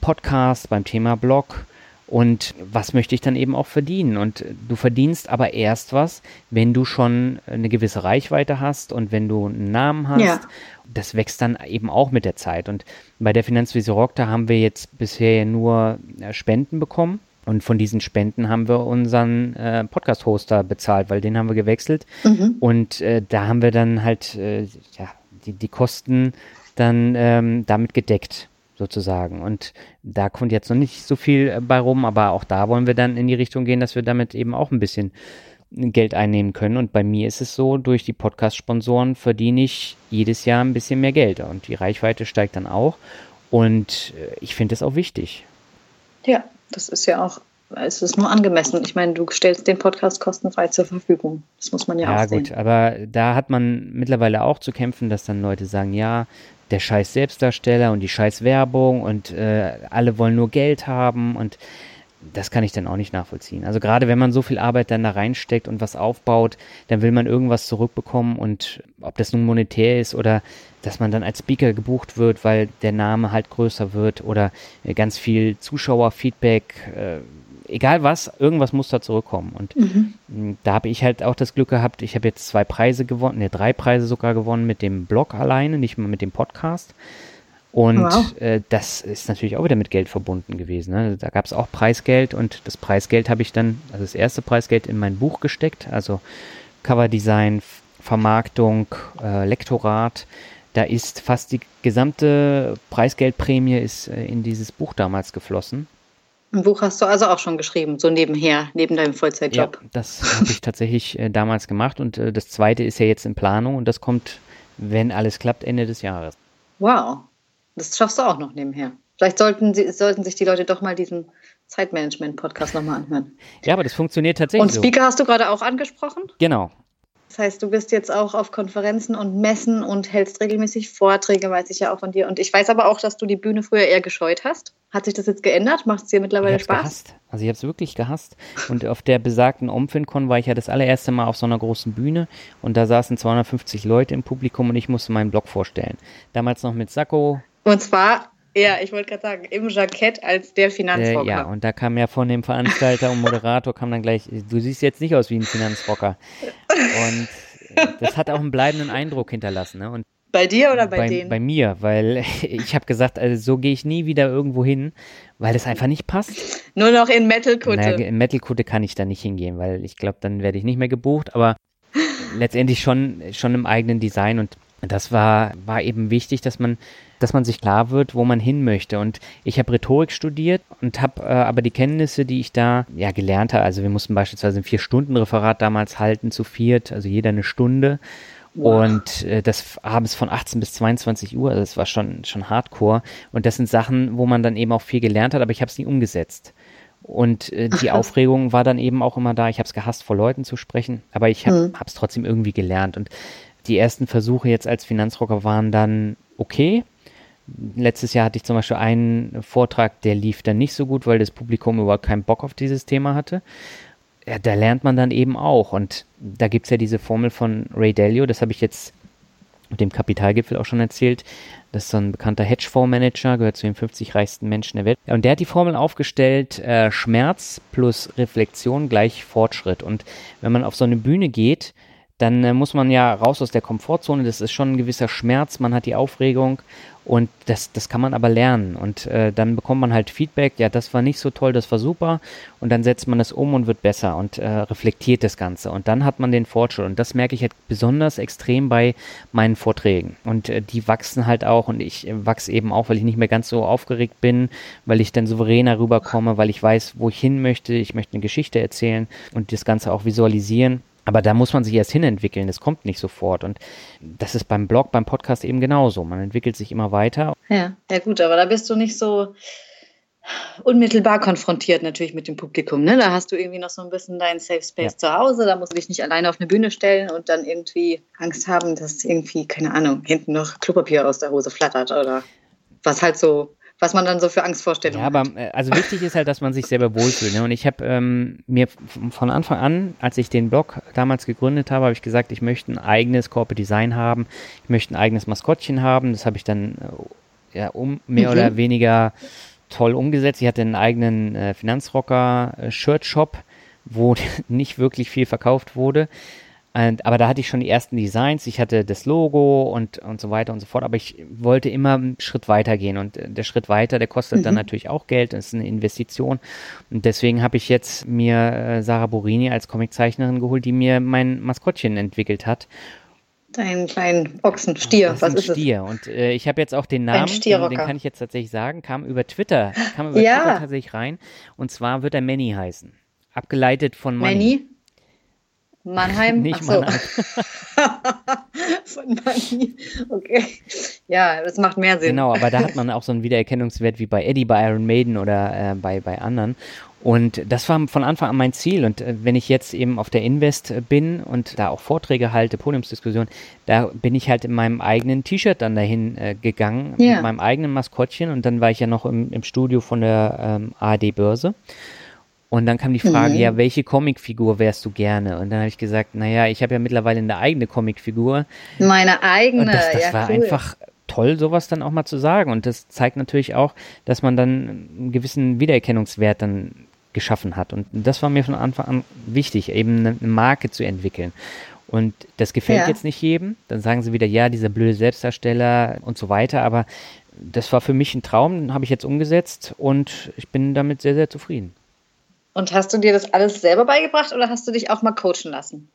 Podcast, beim Thema Blog und was möchte ich dann eben auch verdienen. Und du verdienst aber erst was, wenn du schon eine gewisse Reichweite hast und wenn du einen Namen hast. Ja. Das wächst dann eben auch mit der Zeit. Und bei der Finanzvisier Rock, da haben wir jetzt bisher nur äh, Spenden bekommen. Und von diesen Spenden haben wir unseren äh, Podcast-Hoster bezahlt, weil den haben wir gewechselt. Mhm. Und äh, da haben wir dann halt äh, ja, die, die Kosten dann ähm, damit gedeckt sozusagen. Und da kommt jetzt noch nicht so viel äh, bei rum, aber auch da wollen wir dann in die Richtung gehen, dass wir damit eben auch ein bisschen Geld einnehmen können. Und bei mir ist es so, durch die Podcast-Sponsoren verdiene ich jedes Jahr ein bisschen mehr Geld und die Reichweite steigt dann auch. Und äh, ich finde das auch wichtig. Ja, das ist ja auch, es ist nur angemessen. Ich meine, du stellst den Podcast kostenfrei zur Verfügung. Das muss man ja, ja auch sehen. Ja gut, aber da hat man mittlerweile auch zu kämpfen, dass dann Leute sagen, ja, der scheiß Selbstdarsteller und die scheiß Werbung und äh, alle wollen nur Geld haben und das kann ich dann auch nicht nachvollziehen. Also gerade wenn man so viel Arbeit dann da reinsteckt und was aufbaut, dann will man irgendwas zurückbekommen und ob das nun monetär ist oder dass man dann als Speaker gebucht wird, weil der Name halt größer wird oder äh, ganz viel Zuschauerfeedback, äh, egal was, irgendwas muss da zurückkommen. Und mhm. da habe ich halt auch das Glück gehabt, ich habe jetzt zwei Preise gewonnen, ne, drei Preise sogar gewonnen mit dem Blog alleine, nicht mal mit dem Podcast. Und wow. äh, das ist natürlich auch wieder mit Geld verbunden gewesen. Ne? Da gab es auch Preisgeld und das Preisgeld habe ich dann, also das erste Preisgeld in mein Buch gesteckt, also Coverdesign, Vermarktung, äh, Lektorat. Da ist fast die gesamte Preisgeldprämie ist äh, in dieses Buch damals geflossen. Ein Buch hast du also auch schon geschrieben, so nebenher, neben deinem Vollzeitjob. Ja, das habe ich tatsächlich äh, damals gemacht und äh, das zweite ist ja jetzt in Planung und das kommt, wenn alles klappt, Ende des Jahres. Wow, das schaffst du auch noch nebenher. Vielleicht sollten, sie, sollten sich die Leute doch mal diesen Zeitmanagement-Podcast nochmal anhören. Ja, aber das funktioniert tatsächlich. Und Speaker so. hast du gerade auch angesprochen? Genau. Das heißt, du bist jetzt auch auf Konferenzen und Messen und hältst regelmäßig Vorträge, weiß ich ja auch von dir. Und ich weiß aber auch, dass du die Bühne früher eher gescheut hast. Hat sich das jetzt geändert? Macht es dir mittlerweile ich Spaß? Gehasst. Also ich habe es wirklich gehasst. Und auf der besagten Omfincon war ich ja das allererste Mal auf so einer großen Bühne und da saßen 250 Leute im Publikum und ich musste meinen Blog vorstellen. Damals noch mit Sakko. Und zwar ja, ich wollte gerade sagen, im Jackett als der Finanzrocker. Äh, ja, und da kam ja von dem Veranstalter und Moderator kam dann gleich, du siehst jetzt nicht aus wie ein Finanzrocker. Und das hat auch einen bleibenden Eindruck hinterlassen. Ne? Und bei dir oder bei, bei denen? Bei mir, weil (laughs) ich habe gesagt, also so gehe ich nie wieder irgendwo hin, weil das einfach nicht passt. Nur noch in Metal-Kutte. Naja, in Metal-Kutte kann ich da nicht hingehen, weil ich glaube, dann werde ich nicht mehr gebucht, aber letztendlich schon, schon im eigenen Design und das war, war eben wichtig, dass man, dass man sich klar wird, wo man hin möchte. Und ich habe Rhetorik studiert und habe äh, aber die Kenntnisse, die ich da ja gelernt habe, also wir mussten beispielsweise ein Vier-Stunden-Referat damals halten, zu viert, also jeder eine Stunde. Und äh, das abends von 18 bis 22 Uhr, also das war schon, schon hardcore. Und das sind Sachen, wo man dann eben auch viel gelernt hat, aber ich habe es nie umgesetzt. Und äh, die Ach, Aufregung war dann eben auch immer da. Ich habe es gehasst, vor Leuten zu sprechen, aber ich habe es hm. trotzdem irgendwie gelernt. Und die ersten Versuche jetzt als Finanzrocker waren dann okay. Letztes Jahr hatte ich zum Beispiel einen Vortrag, der lief dann nicht so gut, weil das Publikum überhaupt keinen Bock auf dieses Thema hatte ja, da lernt man dann eben auch. Und da gibt es ja diese Formel von Ray Dalio, das habe ich jetzt mit dem Kapitalgipfel auch schon erzählt. Das ist so ein bekannter Hedgefondsmanager, gehört zu den 50 reichsten Menschen der Welt. Und der hat die Formel aufgestellt, äh, Schmerz plus Reflexion gleich Fortschritt. Und wenn man auf so eine Bühne geht, dann äh, muss man ja raus aus der Komfortzone. Das ist schon ein gewisser Schmerz. Man hat die Aufregung und das, das kann man aber lernen. Und äh, dann bekommt man halt Feedback. Ja, das war nicht so toll, das war super. Und dann setzt man das um und wird besser und äh, reflektiert das Ganze. Und dann hat man den Fortschritt. Und das merke ich halt besonders extrem bei meinen Vorträgen. Und äh, die wachsen halt auch. Und ich äh, wachse eben auch, weil ich nicht mehr ganz so aufgeregt bin, weil ich dann souveräner rüberkomme, weil ich weiß, wo ich hin möchte. Ich möchte eine Geschichte erzählen und das Ganze auch visualisieren. Aber da muss man sich erst hinentwickeln, das kommt nicht sofort. Und das ist beim Blog, beim Podcast eben genauso. Man entwickelt sich immer weiter. Ja, ja gut, aber da bist du nicht so, unmittelbar konfrontiert natürlich mit dem Publikum. Ne? Da hast du irgendwie noch so ein bisschen deinen Safe Space ja. zu Hause. Da musst du dich nicht alleine auf eine Bühne stellen und dann irgendwie Angst haben, dass irgendwie, keine Ahnung, hinten noch Klopapier aus der Hose flattert oder was halt so was man dann so für Angstvorstellungen hat. Ja, aber äh, also wichtig ist halt, dass man sich selber wohlfühlt. Ne? Und ich habe ähm, mir von Anfang an, als ich den Blog damals gegründet habe, habe ich gesagt, ich möchte ein eigenes Corporate Design haben, ich möchte ein eigenes Maskottchen haben. Das habe ich dann äh, ja, um mehr mhm. oder weniger toll umgesetzt. Ich hatte einen eigenen äh, Finanzrocker-Shirt-Shop, äh, wo (laughs) nicht wirklich viel verkauft wurde. Und, aber da hatte ich schon die ersten Designs, ich hatte das Logo und, und so weiter und so fort, aber ich wollte immer einen Schritt weiter gehen und äh, der Schritt weiter, der kostet mhm. dann natürlich auch Geld, das ist eine Investition und deswegen habe ich jetzt mir äh, Sarah Borini als Comiczeichnerin geholt, die mir mein Maskottchen entwickelt hat Deinen kleinen Ochsen, Stier, das was ist, Stier. Es? Und äh, ich habe jetzt auch den Namen, den, den, kann ich jetzt tatsächlich sagen, kam über Twitter, kam über ja. Twitter tatsächlich rein. Und zwar wird er Manny heißen. Abgeleitet von Manny. Manny? Mannheim? Nicht so. Mannheim. (laughs) Von Manni. Okay. Ja, das macht mehr Sinn. Genau, aber da hat man auch so einen Wiedererkennungswert wie bei Eddie, bei Iron Maiden oder äh, bei, bei anderen. Und das war von Anfang an mein Ziel. Und äh, wenn ich jetzt eben auf der Invest bin und da auch Vorträge halte, Podiumsdiskussion, da bin ich halt in meinem eigenen T-Shirt dann dahin äh, gegangen, ja. mit meinem eigenen Maskottchen. Und dann war ich ja noch im, im Studio von der ähm, ARD Börse. Und dann kam die Frage, mhm. ja, welche Comicfigur wärst du gerne? Und dann habe ich gesagt, naja, ich habe ja mittlerweile eine eigene Comicfigur. Meine eigene, Und das, das ja, war cool. einfach toll, sowas dann auch mal zu sagen. Und das zeigt natürlich auch, dass man dann einen gewissen Wiedererkennungswert dann geschaffen hat. Und das war mir von Anfang an wichtig, eben eine Marke zu entwickeln. Und das gefällt ja. jetzt nicht jedem. Dann sagen sie wieder, ja, dieser blöde Selbstdarsteller und so weiter. Aber das war für mich ein Traum, habe ich jetzt umgesetzt und ich bin damit sehr, sehr zufrieden. Und hast du dir das alles selber beigebracht oder hast du dich auch mal coachen lassen?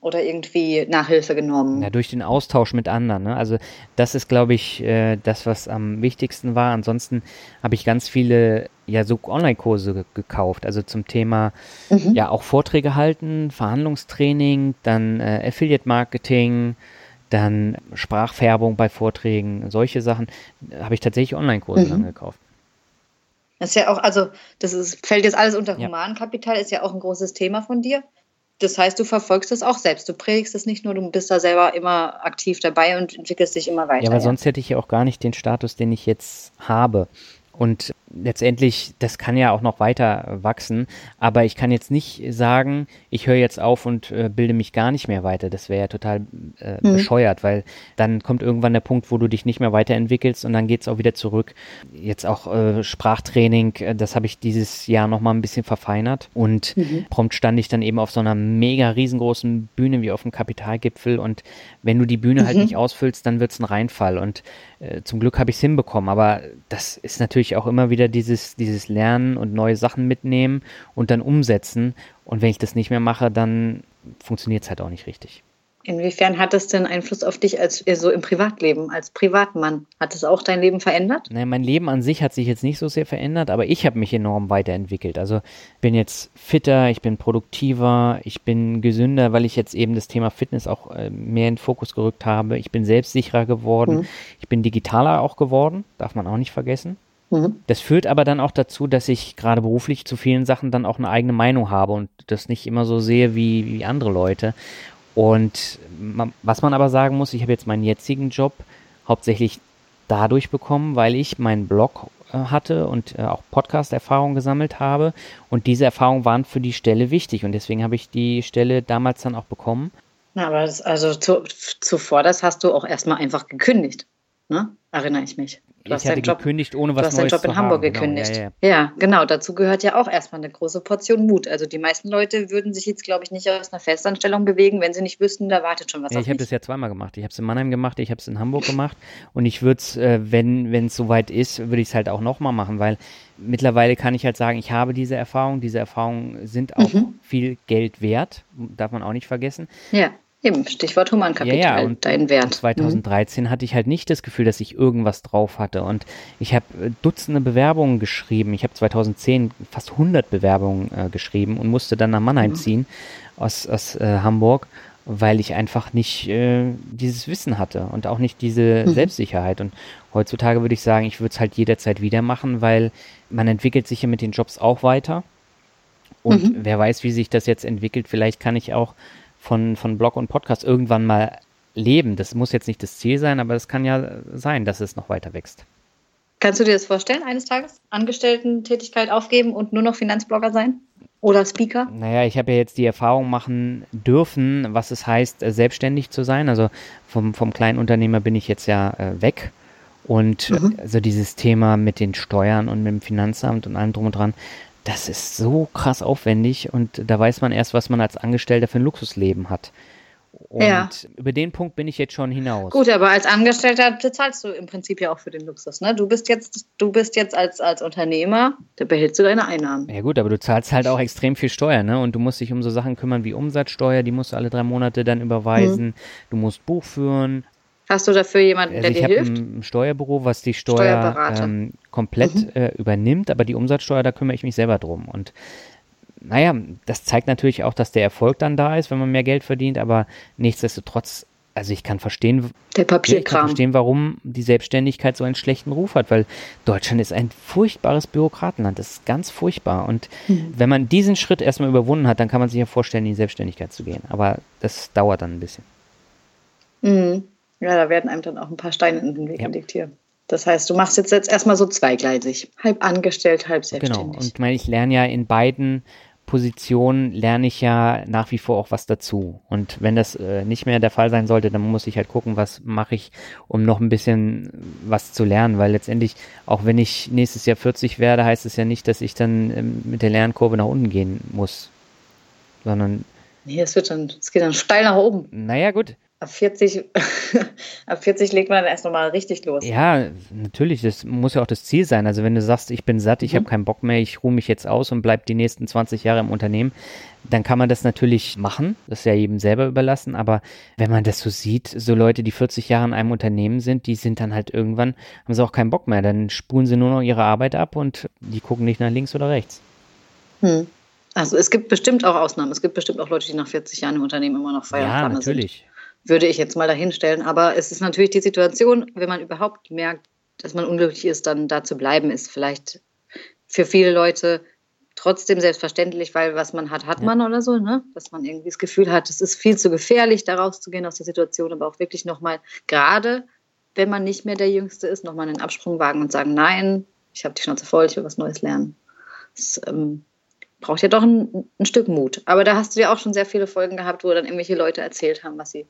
Oder irgendwie Nachhilfe genommen? Ja, durch den Austausch mit anderen. Ne? Also das ist, glaube ich, äh, das, was am wichtigsten war. Ansonsten habe ich ganz viele ja so Online-Kurse gekauft. Also zum Thema mhm. ja auch Vorträge halten, Verhandlungstraining, dann äh, Affiliate-Marketing, dann Sprachfärbung bei Vorträgen, solche Sachen habe ich tatsächlich Online-Kurse mhm. dann gekauft. Das ist ja auch, also das ist, fällt jetzt alles unter Humankapital, ist ja auch ein großes Thema von dir. Das heißt, du verfolgst es auch selbst. Du predigst es nicht nur, du bist da selber immer aktiv dabei und entwickelst dich immer weiter. Ja, aber ja. sonst hätte ich ja auch gar nicht den Status, den ich jetzt habe. Und letztendlich, das kann ja auch noch weiter wachsen, aber ich kann jetzt nicht sagen, ich höre jetzt auf und äh, bilde mich gar nicht mehr weiter. Das wäre ja total äh, mhm. bescheuert, weil dann kommt irgendwann der Punkt, wo du dich nicht mehr weiterentwickelst und dann geht es auch wieder zurück. Jetzt auch äh, Sprachtraining, äh, das habe ich dieses Jahr nochmal ein bisschen verfeinert und mhm. prompt stand ich dann eben auf so einer mega riesengroßen Bühne wie auf dem Kapitalgipfel und wenn du die Bühne halt mhm. halt nicht ausfüllst, dann wird es ein Reinfall und zum Glück habe ich es hinbekommen, aber das ist natürlich auch immer wieder wieder dieses, dieses Lernen und neue Sachen mitnehmen und dann umsetzen. Und wenn ich das nicht mehr mache, dann funktioniert es halt auch nicht richtig. Inwiefern hat es denn Einfluss auf dich als so im Privatleben, als Privatmann? Hat es auch dein Leben verändert? Naja, mein Leben an sich hat sich jetzt nicht so sehr verändert, aber ich habe mich enorm weiterentwickelt. Also bin jetzt fitter, ich bin produktiver, ich bin gesünder, weil ich jetzt eben das Thema Fitness auch äh, mehr in den Fokus gerückt habe. Ich bin selbstsicherer geworden, mhm. ich bin digitaler auch geworden, darf man auch nicht vergessen. Mhm. Das führt aber dann auch dazu, dass ich gerade beruflich zu vielen Sachen dann auch eine eigene Meinung habe und das nicht immer so sehe wie, wie andere Leute. Und was man aber sagen muss, ich habe jetzt meinen jetzigen Job hauptsächlich dadurch bekommen, weil ich meinen Blog äh, hatte und äh, auch Podcast-Erfahrung gesammelt habe. Und diese Erfahrungen waren für die Stelle wichtig und deswegen habe ich die Stelle damals dann auch bekommen. Na, aber das, also zu, zuvor, das hast du auch erstmal einfach gekündigt, ne? Erinnere ich mich. Du ich hatte Job, gekündigt, ohne was Du hast deinen Job in Hamburg haben. Gekündigt. Genau, ja, ja. ja, genau. Dazu gehört ja auch erstmal eine große Portion Mut. Also die meisten Leute würden sich jetzt, glaube ich, nicht aus einer Festanstellung bewegen, wenn sie nicht wüssten, da wartet schon was ja, auf Ich habe das ja zweimal gemacht. Ich habe es in Mannheim gemacht, ich habe es in Hamburg gemacht. Und ich würde es, äh, wenn es soweit ist, würde ich es halt auch nochmal machen, weil mittlerweile kann ich halt sagen, ich habe diese Erfahrung. Diese Erfahrungen sind auch mhm. viel Geld wert, darf man auch nicht vergessen. Ja. Eben, Stichwort Humankapital, ja, ja, und, dein Wert. 2013 mhm. hatte ich halt nicht das Gefühl, dass ich irgendwas drauf hatte. Und ich habe äh, Dutzende Bewerbungen geschrieben. Ich habe 2010 fast 100 Bewerbungen äh, geschrieben und musste dann nach Mannheim mhm. ziehen aus, aus äh, Hamburg. weil ich einfach nicht äh, dieses Wissen hatte und auch nicht diese mhm. Selbstsicherheit. Und heutzutage würde ich sagen, ich würde es halt jederzeit wieder machen, weil man entwickelt sich ja mit den Jobs auch weiter. Und mhm. wer weiß, wie sich das jetzt entwickelt. Vielleicht kann ich auch von, von Blog und Podcast irgendwann mal leben. Das muss jetzt nicht das Ziel sein, aber es kann ja sein, dass es noch weiter wächst. Kannst du dir das vorstellen, eines Tages Angestellten-Tätigkeit aufgeben und nur noch Finanzblogger sein? Oder Speaker? Naja, ich habe ja jetzt die Erfahrung machen dürfen, was es heißt, äh, selbstständig zu sein. Also vom, vom kleinen Unternehmer bin ich jetzt ja äh, weg. Und mhm. also dieses Thema mit den Steuern und mit dem Finanzamt und allem drum und dran, das ist so krass aufwendig und da weiß man erst, was man als Angestellter für ein Luxusleben hat. Und ja. über den Punkt bin ich jetzt schon hinaus. Gut, aber als Angestellter bezahlst du im Prinzip ja auch für den Luxus. Ne? Du bist jetzt, du bist jetzt als, als Unternehmer, da behältst du deine Einnahmen. Ja gut, aber du zahlst halt auch extrem viel Steuer, ne? Und du musst dich um so Sachen kümmern wie Umsatzsteuer, die musst du alle drei Monate dann überweisen. Hm. Du musst Buch führen. Hast du dafür jemanden, also der dir hilft? Ich habe ein Steuerbüro, was die Steuer ähm, komplett mhm. äh, übernimmt, aber die Umsatzsteuer, da kümmere ich mich selber drum. Und naja, das zeigt natürlich auch, dass der Erfolg dann da ist, wenn man mehr Geld verdient, aber nichtsdestotrotz, also ich kann verstehen, der Papierkram. Ich kann verstehen, warum die Selbstständigkeit so einen schlechten Ruf hat, weil Deutschland ist ein furchtbares Bürokratenland, das ist ganz furchtbar und mhm. wenn man diesen Schritt erstmal überwunden hat, dann kann man sich ja vorstellen, in die Selbstständigkeit zu gehen, aber das dauert dann ein bisschen. Mhm. Ja, da werden einem dann auch ein paar Steine in den Weg ja. gelegt hier. Das heißt, du machst jetzt, jetzt erstmal so zweigleisig. Halb angestellt, halb genau. selbstständig. Genau. Und ich meine, ich lerne ja in beiden Position lerne ich ja nach wie vor auch was dazu. Und wenn das äh, nicht mehr der Fall sein sollte, dann muss ich halt gucken, was mache ich, um noch ein bisschen was zu lernen. Weil letztendlich, auch wenn ich nächstes Jahr 40 werde, heißt es ja nicht, dass ich dann ähm, mit der Lernkurve nach unten gehen muss. Sondern. Nee, es wird dann, es geht dann steil nach oben. Naja, gut. Ab 40, (laughs) ab 40 legt man erst nochmal richtig los. Ja, natürlich, das muss ja auch das Ziel sein. Also wenn du sagst, ich bin satt, ich mhm. habe keinen Bock mehr, ich ruhe mich jetzt aus und bleib die nächsten 20 Jahre im Unternehmen, dann kann man das natürlich machen. Das ist ja jedem selber überlassen. Aber wenn man das so sieht, so Leute, die 40 Jahre in einem Unternehmen sind, die sind dann halt irgendwann, haben sie auch keinen Bock mehr. Dann spulen sie nur noch ihre Arbeit ab und die gucken nicht nach links oder rechts. Hm. Also es gibt bestimmt auch Ausnahmen. Es gibt bestimmt auch Leute, die nach 40 Jahren im Unternehmen immer noch feiern. Ja, natürlich. Sind würde ich jetzt mal dahinstellen. Aber es ist natürlich die Situation, wenn man überhaupt merkt, dass man unglücklich ist, dann da zu bleiben, ist vielleicht für viele Leute trotzdem selbstverständlich, weil was man hat, hat ja. man oder so, ne? Dass man irgendwie das Gefühl hat, es ist viel zu gefährlich, da rauszugehen aus der Situation, aber auch wirklich nochmal, gerade wenn man nicht mehr der Jüngste ist, nochmal einen Absprung wagen und sagen, nein, ich habe die Schnauze voll, ich will was Neues lernen. Das ähm, braucht ja doch ein, ein, Stück Mut. Aber da hast du ja auch schon sehr viele Folgen gehabt, wo dann irgendwelche Leute erzählt haben, was sie,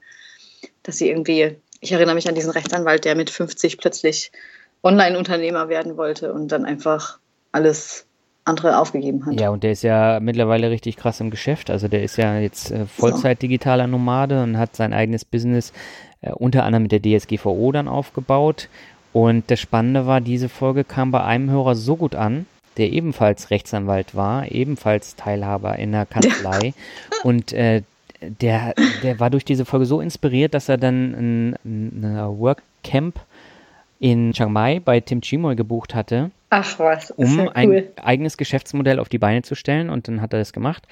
dass sie irgendwie, ich erinnere mich an diesen Rechtsanwalt, der mit 50 plötzlich Online-Unternehmer werden wollte und dann einfach alles andere aufgegeben hat. Ja, und der ist ja mittlerweile richtig krass im Geschäft. Also der ist ja jetzt äh, Vollzeit-digitaler Nomade und hat sein eigenes Business äh, unter anderem mit der DSGVO dann aufgebaut. Und das Spannende war, diese Folge kam bei einem Hörer so gut an, der ebenfalls Rechtsanwalt war, ebenfalls Teilhaber in der Kanzlei. (laughs) und äh, der, der war durch diese Folge so inspiriert, dass er dann ein, ein Workcamp in Chiang Mai bei Tim Chimoy gebucht hatte. Ach was, um ja cool. ein eigenes Geschäftsmodell auf die Beine zu stellen und dann hat er das gemacht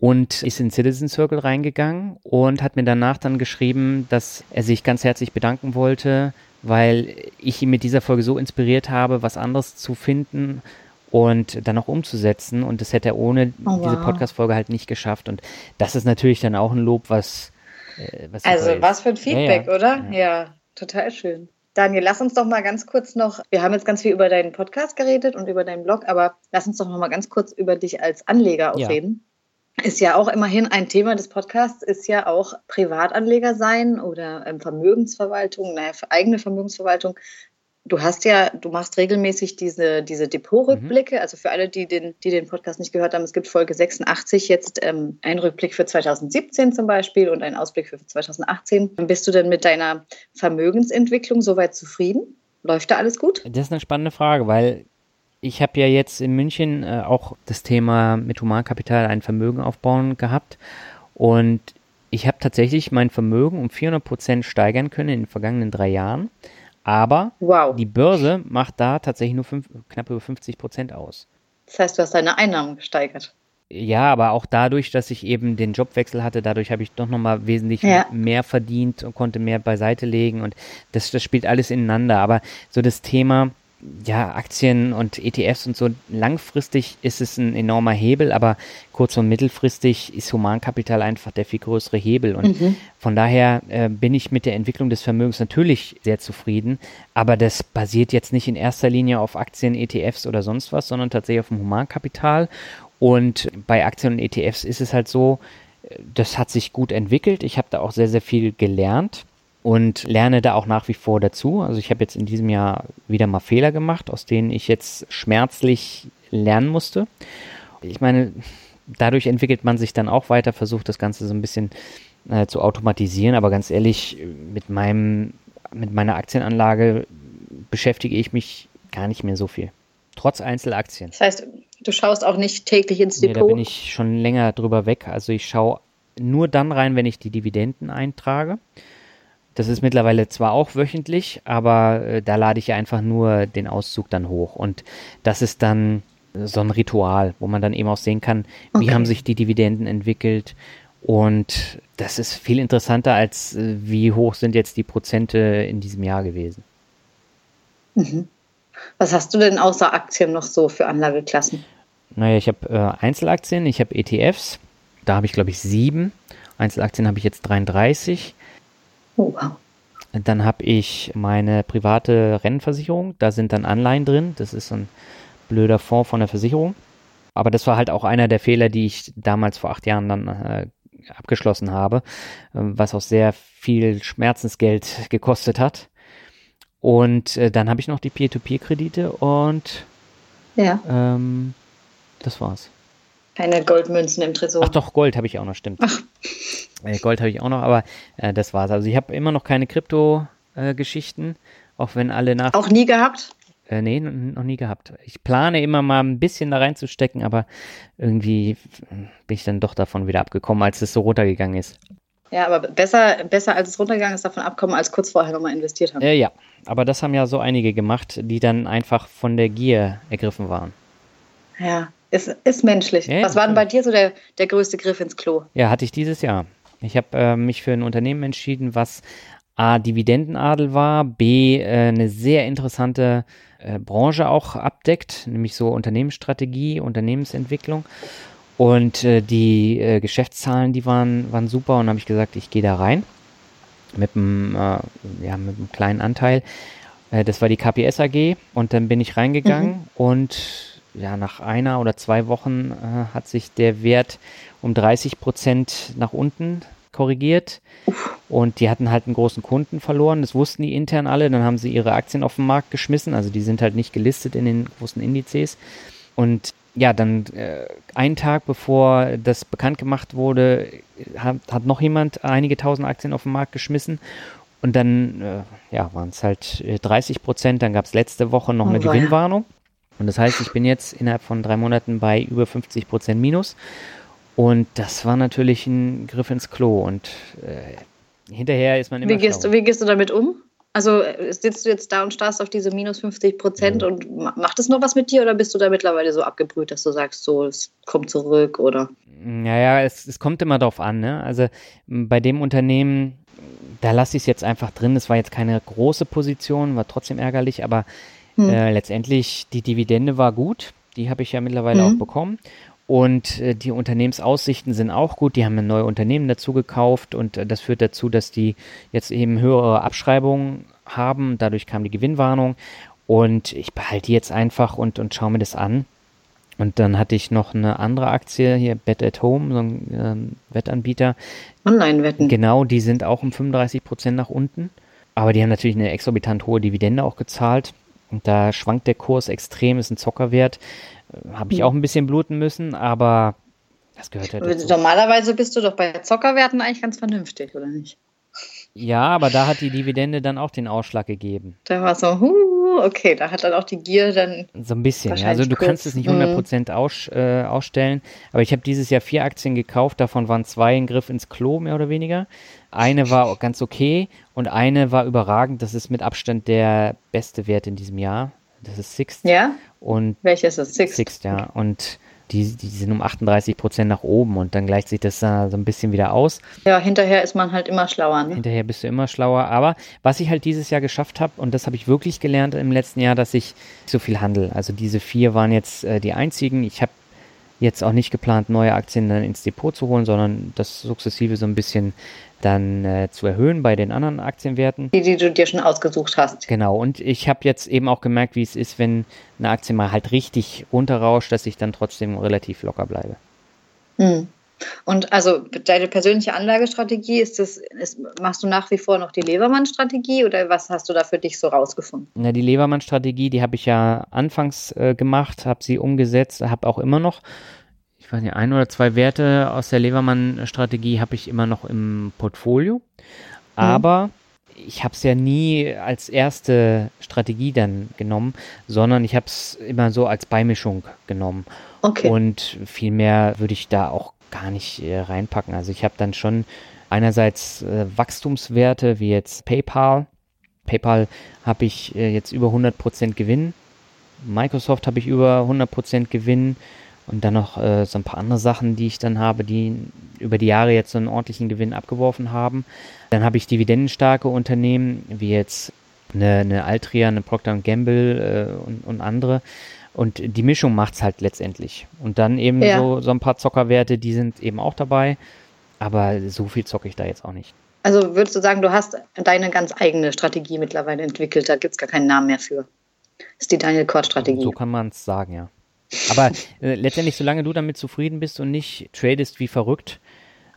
und ist in Citizen Circle reingegangen und hat mir danach dann geschrieben, dass er sich ganz herzlich bedanken wollte, weil ich ihn mit dieser Folge so inspiriert habe, was anderes zu finden und dann auch umzusetzen. Und das hätte er ohne oh, wow. diese Podcast-Folge halt nicht geschafft. Und das ist natürlich dann auch ein Lob, was. Äh, was also, was für ein Feedback, ja, ja. oder? Ja. ja, total schön. Daniel, lass uns doch mal ganz kurz noch, wir haben jetzt ganz viel über deinen Podcast geredet und über deinen Blog, aber lass uns doch noch mal ganz kurz über dich als Anleger auch reden. Ist ja auch immerhin ein Thema des Podcasts, ist ja auch Privatanleger sein oder ähm, Vermögensverwaltung, naja, eigene Vermögensverwaltung Du hast ja, du machst regelmäßig diese, diese Depotrückblicke. Mhm. Also für alle, die den, die den Podcast nicht gehört haben, es gibt Folge 86 jetzt ähm, einen Rückblick für 2017 zum Beispiel und einen Ausblick für 2018. Bist du denn mit deiner Vermögensentwicklung soweit zufrieden? Läuft da alles gut? Das ist eine spannende Frage, weil ich habe ja jetzt in München äh, auch das Thema mit Humankapital ein Vermögen aufbauen gehabt und ich habe tatsächlich mein Vermögen um 400 Prozent steigern können in den vergangenen drei Jahren. Aber wow. die Börse macht da tatsächlich nur fünf, knapp über 50 Prozent aus. Das heißt, du hast deine Einnahmen gesteigert. Ja, aber auch dadurch, dass ich eben den Jobwechsel hatte, dadurch habe ich doch nochmal wesentlich ja. mehr verdient und konnte mehr beiseite legen und das, das spielt alles ineinander. Aber so das Thema, ja, Aktien und ETFs und so, langfristig ist es ein enormer Hebel, aber kurz- und mittelfristig ist Humankapital einfach der viel größere Hebel. Und mhm. von daher äh, bin ich mit der Entwicklung des Vermögens natürlich sehr zufrieden, aber das basiert jetzt nicht in erster Linie auf Aktien, ETFs oder sonst was, sondern tatsächlich auf dem Humankapital. Und bei Aktien und ETFs ist es halt so, äh, das hat sich gut entwickelt. Ich habe da auch sehr, sehr viel gelernt und lerne da auch nach wie vor dazu. Also ich habe jetzt in diesem Jahr wieder mal Fehler gemacht, aus denen ich jetzt schmerzlich lernen musste. Ich meine, dadurch entwickelt man sich dann auch weiter, versucht das Ganze so ein bisschen äh, zu automatisieren, aber ganz ehrlich, mit meinem, mit meiner Aktienanlage beschäftige ich mich gar nicht mehr so viel. Trotz Einzelaktien. Das heißt, du schaust auch nicht täglich ins Depot? Nee, da bin ich schon länger drüber weg. Also ich schaue nur dann rein, wenn ich die Dividenden eintrage. Das ist mittlerweile zwar auch wöchentlich, aber äh, da lade ich ja einfach nur den Auszug dann hoch. Und das ist dann so ein Ritual, wo man dann eben auch sehen kann, wie okay. haben sich die Dividenden entwickelt. Und das ist viel interessanter, als äh, wie hoch sind jetzt die Prozente in diesem Jahr gewesen. Mhm. Was hast du denn außer Aktien noch so für Anlageklassen? Naja, ich habe äh, Einzelaktien, ich habe ETFs, da habe ich glaube ich sieben. Einzelaktien habe ich jetzt 33. Oh, wow. Dann habe ich meine private Rennversicherung. Da sind dann Anleihen drin. Das ist ein blöder Fonds von der Versicherung. Aber das war halt auch einer der Fehler, die ich damals vor acht Jahren dann äh, abgeschlossen habe, äh, was auch sehr viel Schmerzensgeld (laughs) gekostet hat. Und äh, dann habe ich noch die Peer-to-Peer-Kredite und ja. Ähm, das war's. Keine Goldmünzen im Tresor. Ach doch, Gold habe ich auch noch, stimmt. Ach. Äh, Gold habe ich auch noch, aber äh, das war's. Also ich habe immer noch keine Krypto-Geschichten, äh, auch wenn alle nach. Auch nie gehabt? Äh, nee, noch nie gehabt. Ich plane immer mal ein bisschen da reinzustecken, aber irgendwie bin ich dann doch davon wieder abgekommen, als es so runtergegangen ist. Ja, aber besser, besser als es runtergegangen ist, davon abkommen, als kurz vorher nochmal investiert haben. Äh, ja, aber das haben ja so einige gemacht, die dann einfach von der Gier ergriffen waren. Ja, ist, ist menschlich. Ja, Was war denn bei dir so der, der größte Griff ins Klo? Ja, hatte ich dieses Jahr. Ich habe äh, mich für ein Unternehmen entschieden, was A, Dividendenadel war, B, äh, eine sehr interessante äh, Branche auch abdeckt, nämlich so Unternehmensstrategie, Unternehmensentwicklung. Und äh, die äh, Geschäftszahlen, die waren, waren super und habe ich gesagt, ich gehe da rein mit einem, äh, ja, mit einem kleinen Anteil. das war die KPS AG und dann bin ich reingegangen mhm. und ja, nach einer oder zwei Wochen äh, hat sich der Wert um 30 Prozent nach unten korrigiert. Und die hatten halt einen großen Kunden verloren. Das wussten die intern alle. Dann haben sie ihre Aktien auf den Markt geschmissen. Also die sind halt nicht gelistet in den großen Indizes. Und ja, dann äh, einen Tag bevor das bekannt gemacht wurde, hat, hat noch jemand einige tausend Aktien auf den Markt geschmissen. Und dann äh, ja, waren es halt 30 äh, Prozent. Dann gab es letzte Woche noch oh, eine Gewinnwarnung. Und das heißt, ich bin jetzt innerhalb von drei Monaten bei über 50 Prozent Minus. Und das war natürlich ein Griff ins Klo. Und äh, hinterher ist man immer. Wie gehst, du, wie gehst du damit um? Also äh, sitzt du jetzt da und starrst auf diese minus 50 Prozent ja. und macht es noch was mit dir oder bist du da mittlerweile so abgebrüht, dass du sagst, so, es kommt zurück oder? Naja, es, es kommt immer darauf an. Ne? Also bei dem Unternehmen, da lasse ich es jetzt einfach drin. Es war jetzt keine große Position, war trotzdem ärgerlich, aber hm. Äh, letztendlich, die Dividende war gut. Die habe ich ja mittlerweile hm. auch bekommen. Und äh, die Unternehmensaussichten sind auch gut. Die haben ein neues Unternehmen dazu gekauft und äh, das führt dazu, dass die jetzt eben höhere Abschreibungen haben. Dadurch kam die Gewinnwarnung. Und ich behalte die jetzt einfach und, und schaue mir das an. Und dann hatte ich noch eine andere Aktie hier, Bet at Home, so ein ähm, Wettanbieter. Online-Wetten. Genau, die sind auch um 35 Prozent nach unten. Aber die haben natürlich eine exorbitant hohe Dividende auch gezahlt. Und da schwankt der Kurs extrem, ist ein Zockerwert. Habe ich auch ein bisschen bluten müssen, aber das gehört ja dazu. Normalerweise bist du doch bei Zockerwerten eigentlich ganz vernünftig, oder nicht? Ja, aber da hat die Dividende dann auch den Ausschlag gegeben. Da war so, huh, okay, da hat dann auch die Gier dann. So ein bisschen, ja. Also du kurz. kannst es nicht 100% mhm. aus, äh, ausstellen, aber ich habe dieses Jahr vier Aktien gekauft, davon waren zwei ein Griff ins Klo, mehr oder weniger. Eine war ganz okay und eine war überragend. Das ist mit Abstand der beste Wert in diesem Jahr. Das ist Sixt. Ja. Und welches ist Sixt? Sixt, ja. Und die, die sind um 38 Prozent nach oben und dann gleicht sich das da so ein bisschen wieder aus. Ja, hinterher ist man halt immer schlauer. Ne? Hinterher bist du immer schlauer. Aber was ich halt dieses Jahr geschafft habe, und das habe ich wirklich gelernt im letzten Jahr, dass ich so viel handel. Also diese vier waren jetzt äh, die einzigen. Ich habe jetzt auch nicht geplant, neue Aktien dann ins Depot zu holen, sondern das sukzessive so ein bisschen dann äh, zu erhöhen bei den anderen Aktienwerten. Die, die du dir schon ausgesucht hast. Genau, und ich habe jetzt eben auch gemerkt, wie es ist, wenn eine Aktie mal halt richtig runterrauscht, dass ich dann trotzdem relativ locker bleibe. Hm. Und also deine persönliche Anlagestrategie, ist das, ist, machst du nach wie vor noch die Levermann-Strategie oder was hast du da für dich so rausgefunden? Na, die Levermann-Strategie, die habe ich ja anfangs äh, gemacht, habe sie umgesetzt, habe auch immer noch ich weiß nicht, ein oder zwei Werte aus der Levermann-Strategie habe ich immer noch im Portfolio. Mhm. Aber mhm. ich habe es ja nie als erste Strategie dann genommen, sondern ich habe es immer so als Beimischung genommen. Okay. Und viel mehr würde ich da auch gar nicht äh, reinpacken. Also ich habe dann schon einerseits äh, Wachstumswerte wie jetzt PayPal. PayPal habe ich äh, jetzt über 100% Gewinn. Microsoft habe ich über 100% Gewinn. Und dann noch äh, so ein paar andere Sachen, die ich dann habe, die über die Jahre jetzt so einen ordentlichen Gewinn abgeworfen haben. Dann habe ich dividendenstarke Unternehmen, wie jetzt eine, eine Altria, eine Procter Gamble äh, und, und andere. Und die Mischung macht es halt letztendlich. Und dann eben ja. so, so ein paar Zockerwerte, die sind eben auch dabei. Aber so viel zocke ich da jetzt auch nicht. Also würdest du sagen, du hast deine ganz eigene Strategie mittlerweile entwickelt, da gibt es gar keinen Namen mehr für. Das ist die Daniel Kort-Strategie. So kann man es sagen, ja. Aber äh, letztendlich, solange du damit zufrieden bist und nicht tradest wie verrückt,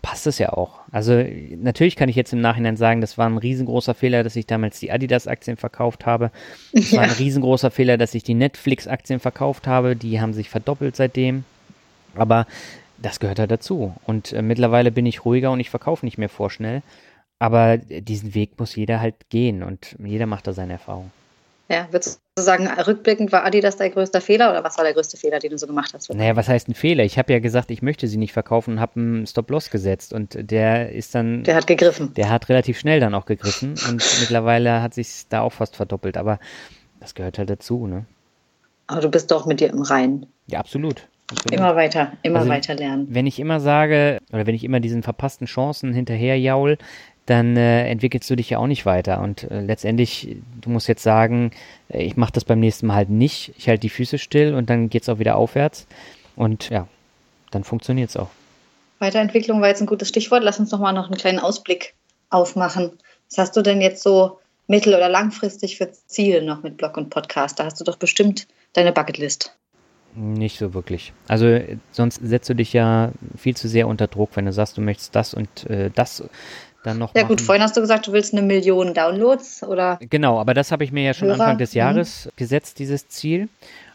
passt es ja auch. Also natürlich kann ich jetzt im Nachhinein sagen, das war ein riesengroßer Fehler, dass ich damals die Adidas-Aktien verkauft habe. Es ja. (laughs) war ein riesengroßer Fehler, dass ich die Netflix-Aktien verkauft habe. Die haben sich verdoppelt seitdem. Aber das gehört halt dazu. Und äh, mittlerweile bin ich ruhiger und ich verkaufe nicht mehr vorschnell. Aber diesen Weg muss jeder halt gehen und jeder macht da seine Erfahrung. Ja, würdest du sagen, rückblickend war Adidas dein größter Fehler oder was war der größte Fehler, den du so gemacht hast? Naja, was heißt ein Fehler? Ich habe ja gesagt, ich möchte sie nicht verkaufen und habe einen Stop-Loss gesetzt und der ist dann. Der hat gegriffen. Der hat relativ schnell dann auch gegriffen und (laughs) mittlerweile hat sich da auch fast verdoppelt, aber das gehört halt dazu, ne? Aber du bist doch mit dir im Reinen. Ja, absolut. absolut. Immer weiter, immer also, weiter lernen. Wenn ich immer sage, oder wenn ich immer diesen verpassten Chancen hinterher jaul, dann äh, entwickelst du dich ja auch nicht weiter. Und äh, letztendlich, du musst jetzt sagen, äh, ich mache das beim nächsten Mal halt nicht. Ich halte die Füße still und dann geht es auch wieder aufwärts. Und ja, dann funktioniert es auch. Weiterentwicklung war jetzt ein gutes Stichwort. Lass uns doch mal noch einen kleinen Ausblick aufmachen. Was hast du denn jetzt so mittel- oder langfristig für Ziele noch mit Blog und Podcast? Da hast du doch bestimmt deine Bucketlist. Nicht so wirklich. Also sonst setzt du dich ja viel zu sehr unter Druck, wenn du sagst, du möchtest das und äh, das dann noch. Ja, machen. gut, vorhin hast du gesagt, du willst eine Million Downloads oder. Genau, aber das habe ich mir ja schon Hörer. Anfang des. Jahres mhm. gesetzt, dieses Ziel.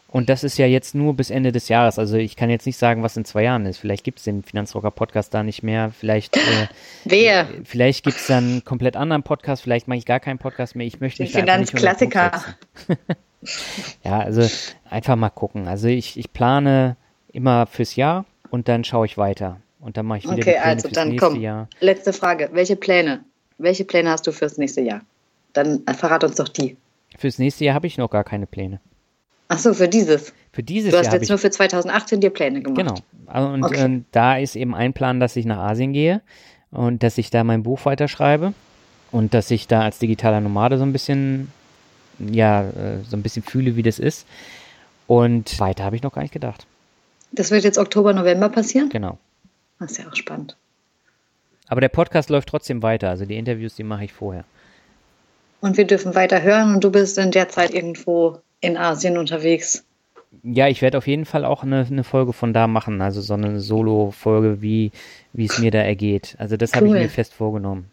Und das ist ja jetzt nur bis Ende des Jahres. Also ich kann jetzt nicht sagen, was in zwei Jahren ist. Vielleicht gibt es den Finanzrocker Podcast da nicht mehr. Vielleicht, (laughs) äh, Wer? Vielleicht gibt es dann einen komplett anderen Podcast. Vielleicht mache ich gar keinen Podcast mehr. Ich möchte mich Finanzklassiker. (laughs) ja, also einfach mal gucken. Also ich, ich plane immer fürs Jahr und dann schaue ich weiter. Und dann mache ich wieder okay, also dann komm. Jahr. Letzte Frage. Welche Pläne? Welche Pläne hast du fürs nächste Jahr? Dann äh, verrat uns doch die. Fürs nächste Jahr habe ich noch gar keine Pläne. Ach so, für dieses. Für dieses Du hast Jahr jetzt nur für 2018 dir Pläne gemacht. Genau. Also, und okay. äh, da ist eben ein Plan, dass ich nach Asien gehe und dass ich da mein Buch weiterschreibe und dass ich da als digitaler Nomade so ein bisschen, ja, äh, so ein bisschen fühle, wie das ist. Und weiter habe ich noch gar nicht gedacht. Das wird jetzt Oktober, November passieren? Genau. Das ist ja auch spannend. Aber der Podcast läuft trotzdem weiter. Also die Interviews, die mache ich vorher. Und wir dürfen weiter hören und du bist in der Zeit irgendwo in Asien unterwegs. Ja, ich werde auf jeden Fall auch eine, eine, Folge von da machen, also so eine Solo-Folge, wie, wie es mir da ergeht. Also das cool. habe ich mir fest vorgenommen.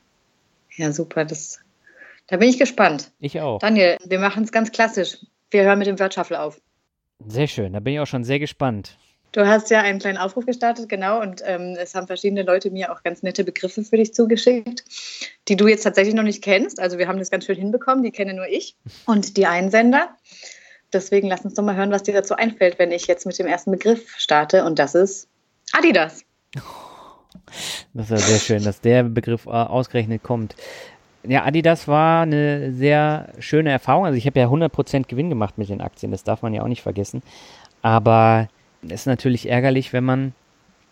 Ja, super. Das, da bin ich gespannt. Ich auch. Daniel, wir machen es ganz klassisch. Wir hören mit dem Wörtschaffel auf. Sehr schön, da bin ich auch schon sehr gespannt. Du hast ja einen kleinen Aufruf gestartet, genau, und ähm, es haben verschiedene Leute mir auch ganz nette Begriffe für dich zugeschickt, die du jetzt tatsächlich noch nicht kennst. Also wir haben das ganz schön hinbekommen, die kenne nur ich und die Einsender. Deswegen lass uns doch mal hören, was dir dazu einfällt, wenn ich jetzt mit dem ersten Begriff starte, und das ist Adidas. Das ist ja sehr schön, dass der Begriff ausgerechnet kommt. Ja, Adidas war eine sehr schöne Erfahrung. Also ich habe ja 100% Gewinn gemacht mit den Aktien, das darf man ja auch nicht vergessen. Aber ist natürlich ärgerlich, wenn man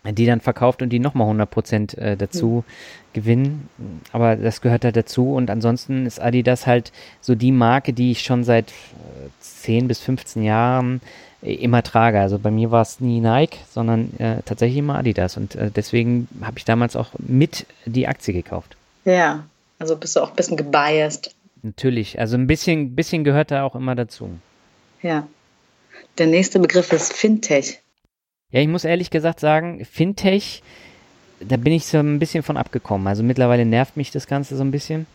die dann verkauft und die nochmal 100 Prozent äh, dazu mhm. gewinnen. Aber das gehört halt dazu. Und ansonsten ist Adidas halt so die Marke, die ich schon seit äh, 10 bis 15 Jahren äh, immer trage. Also bei mir war es nie Nike, sondern äh, tatsächlich immer Adidas. Und äh, deswegen habe ich damals auch mit die Aktie gekauft. Ja, also bist du auch ein bisschen gebiased. Natürlich, also ein bisschen, bisschen gehört da auch immer dazu. Ja. Der nächste Begriff ist Fintech. Ja, ich muss ehrlich gesagt sagen, Fintech, da bin ich so ein bisschen von abgekommen. Also mittlerweile nervt mich das Ganze so ein bisschen.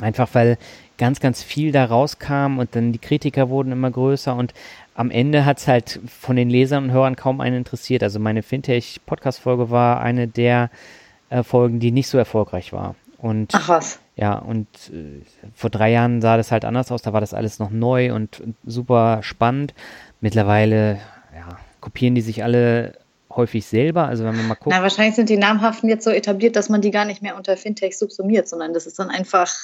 Einfach weil ganz, ganz viel da rauskam und dann die Kritiker wurden immer größer und am Ende hat es halt von den Lesern und Hörern kaum einen interessiert. Also meine Fintech-Podcast-Folge war eine der äh, Folgen, die nicht so erfolgreich war. Und, Ach was. Ja, und äh, vor drei Jahren sah das halt anders aus. Da war das alles noch neu und, und super spannend. Mittlerweile, ja, kopieren die sich alle häufig selber. Also wenn man mal guckt. Na, wahrscheinlich sind die namhaften jetzt so etabliert, dass man die gar nicht mehr unter Fintech subsumiert, sondern das ist dann einfach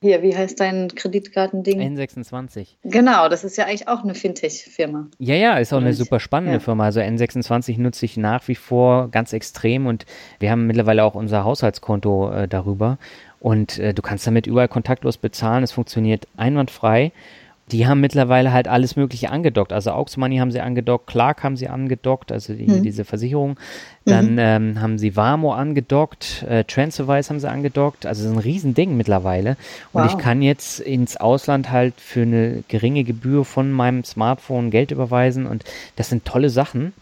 hier, wie heißt dein Kreditkartending? N26. Genau, das ist ja eigentlich auch eine Fintech-Firma. Ja, ja, ist auch eine super spannende ja. Firma. Also N26 nutze ich nach wie vor ganz extrem und wir haben mittlerweile auch unser Haushaltskonto äh, darüber. Und äh, du kannst damit überall kontaktlos bezahlen. Es funktioniert einwandfrei die haben mittlerweile halt alles Mögliche angedockt. Also Aux Money haben sie angedockt, Clark haben sie angedockt, also die, mhm. diese Versicherung. Dann mhm. ähm, haben sie Warmo angedockt, äh, Transferwise haben sie angedockt. Also das ist ein Riesending mittlerweile. Und wow. ich kann jetzt ins Ausland halt für eine geringe Gebühr von meinem Smartphone Geld überweisen. Und das sind tolle Sachen.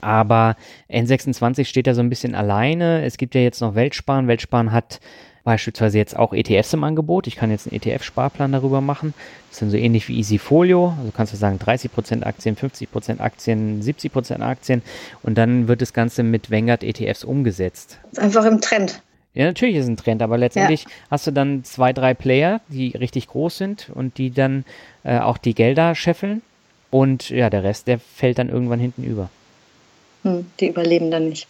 Aber N26 steht da so ein bisschen alleine. Es gibt ja jetzt noch Weltsparen. Weltsparen hat beispielsweise jetzt auch ETFs im Angebot. Ich kann jetzt einen ETF-Sparplan darüber machen. Das ist dann so ähnlich wie Easyfolio. Also kannst du sagen 30% Aktien, 50% Aktien, 70% Aktien und dann wird das Ganze mit Vanguard ETFs umgesetzt. Das ist einfach im Trend. Ja, natürlich ist es ein Trend, aber letztendlich ja. hast du dann zwei, drei Player, die richtig groß sind und die dann äh, auch die Gelder scheffeln und ja, der Rest, der fällt dann irgendwann hinten über. Hm, die überleben dann nicht.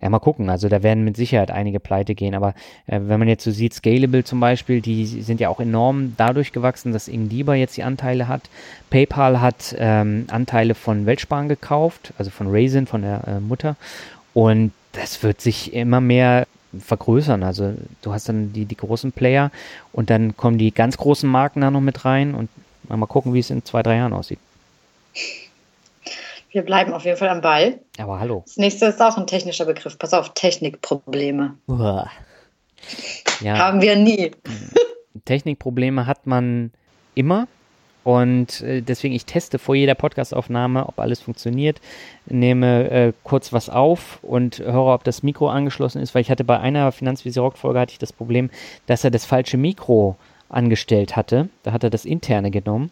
Ja, mal gucken. Also da werden mit Sicherheit einige pleite gehen. Aber äh, wenn man jetzt so sieht, Scalable zum Beispiel, die sind ja auch enorm dadurch gewachsen, dass Ingdiba jetzt die Anteile hat. PayPal hat ähm, Anteile von Weltsparen gekauft, also von Raisin, von der äh, Mutter. Und das wird sich immer mehr vergrößern. Also du hast dann die, die großen Player und dann kommen die ganz großen Marken da noch mit rein und mal gucken, wie es in zwei, drei Jahren aussieht. Wir bleiben auf jeden Fall am Ball. Aber hallo. Das nächste ist auch ein technischer Begriff. Pass auf, Technikprobleme. Uah. Ja. Haben wir nie. (laughs) Technikprobleme hat man immer. Und äh, deswegen, ich teste vor jeder Podcastaufnahme, ob alles funktioniert, nehme äh, kurz was auf und höre, ob das Mikro angeschlossen ist, weil ich hatte bei einer Finanzvisier-Folge hatte ich das Problem, dass er das falsche Mikro angestellt hatte. Da hat er das interne genommen.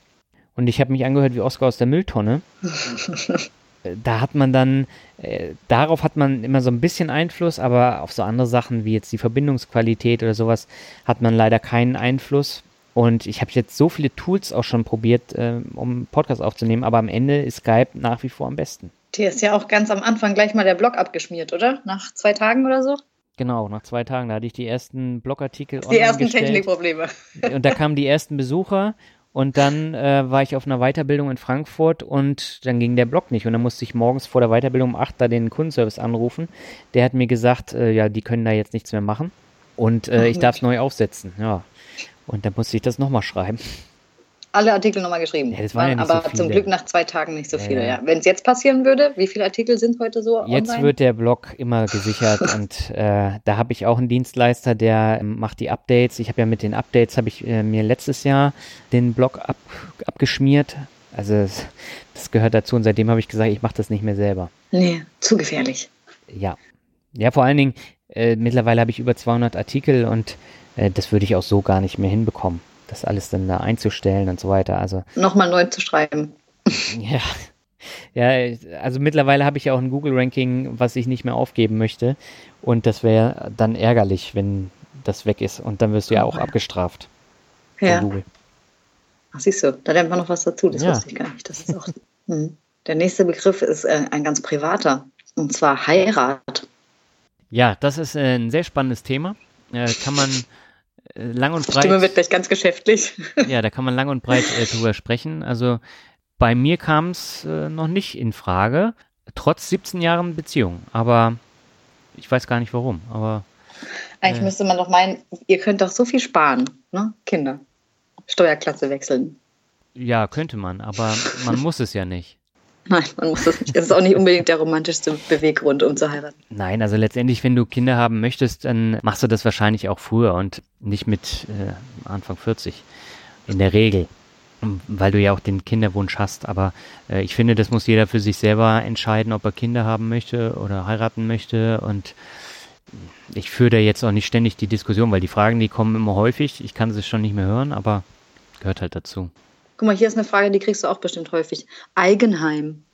Und ich habe mich angehört wie Oscar aus der Mülltonne. (laughs) da hat man dann, äh, darauf hat man immer so ein bisschen Einfluss, aber auf so andere Sachen wie jetzt die Verbindungsqualität oder sowas hat man leider keinen Einfluss. Und ich habe jetzt so viele Tools auch schon probiert, äh, um Podcast aufzunehmen, aber am Ende ist Skype nach wie vor am besten. Dir ist ja auch ganz am Anfang gleich mal der Blog abgeschmiert, oder? Nach zwei Tagen oder so? Genau, nach zwei Tagen, da hatte ich die ersten Blogartikel Die ersten gestellt. Technikprobleme. Und da kamen die ersten Besucher und dann äh, war ich auf einer Weiterbildung in Frankfurt und dann ging der Blog nicht. Und dann musste ich morgens vor der Weiterbildung um 8 da den Kundenservice anrufen. Der hat mir gesagt, äh, ja, die können da jetzt nichts mehr machen. Und äh, ich darf es neu aufsetzen. Ja. Und dann musste ich das nochmal schreiben alle Artikel nochmal geschrieben. Ja, das waren ja nicht aber so zum Glück nach zwei Tagen nicht so viele. Ja, ja. Wenn es jetzt passieren würde, wie viele Artikel sind heute so Jetzt online? wird der Blog immer gesichert (laughs) und äh, da habe ich auch einen Dienstleister, der ähm, macht die Updates. Ich habe ja mit den Updates, habe ich äh, mir letztes Jahr den Blog ab, abgeschmiert. Also das gehört dazu und seitdem habe ich gesagt, ich mache das nicht mehr selber. Nee, zu gefährlich. Ja. Ja, vor allen Dingen, äh, mittlerweile habe ich über 200 Artikel und äh, das würde ich auch so gar nicht mehr hinbekommen das alles dann da einzustellen und so weiter. Also nochmal neu zu schreiben. (laughs) Ja. Ja, also mittlerweile habe ich ja auch ein Google-Ranking, was ich nicht mehr aufgeben möchte. Und das wäre dann ärgerlich, wenn das weg ist. Und dann wirst du ja auch abgestraft. Ja. Google. Ach, siehst du, da lernt man noch was dazu. Das ja. wusste ich gar nicht. Das ist auch, hm. Der nächste Begriff ist äh, ein ganz privater. Und zwar Heirat. Ja, das ist äh, ein sehr spannendes Thema. Äh, kann man lang und breit. Stimme wird gleich ganz geschäftlich. (laughs) ja, da kann man lang und breit äh, drüber sprechen. Also bei mir kam es äh, noch nicht in Frage, Trotz 17 Jahren Beziehung. Aber ich weiß gar nicht warum. Aber eigentlich äh, müsste man doch meinen, ihr könnt doch so viel sparen, ne? Kinder. Steuerklasse wechseln. Ja, könnte man, aber man (laughs) muss es ja nicht. Nein, man muss es nicht. Das ist auch nicht unbedingt der romantischste Beweggrund, um zu heiraten. Nein, also letztendlich, wenn du Kinder haben möchtest, dann machst du das wahrscheinlich auch früher und nicht mit äh, Anfang 40. In der Regel. Weil du ja auch den Kinderwunsch hast. Aber äh, ich finde, das muss jeder für sich selber entscheiden, ob er Kinder haben möchte oder heiraten möchte. Und ich führe da jetzt auch nicht ständig die Diskussion, weil die Fragen, die kommen immer häufig. Ich kann sie schon nicht mehr hören, aber gehört halt dazu. Guck mal, hier ist eine Frage, die kriegst du auch bestimmt häufig. Eigenheim.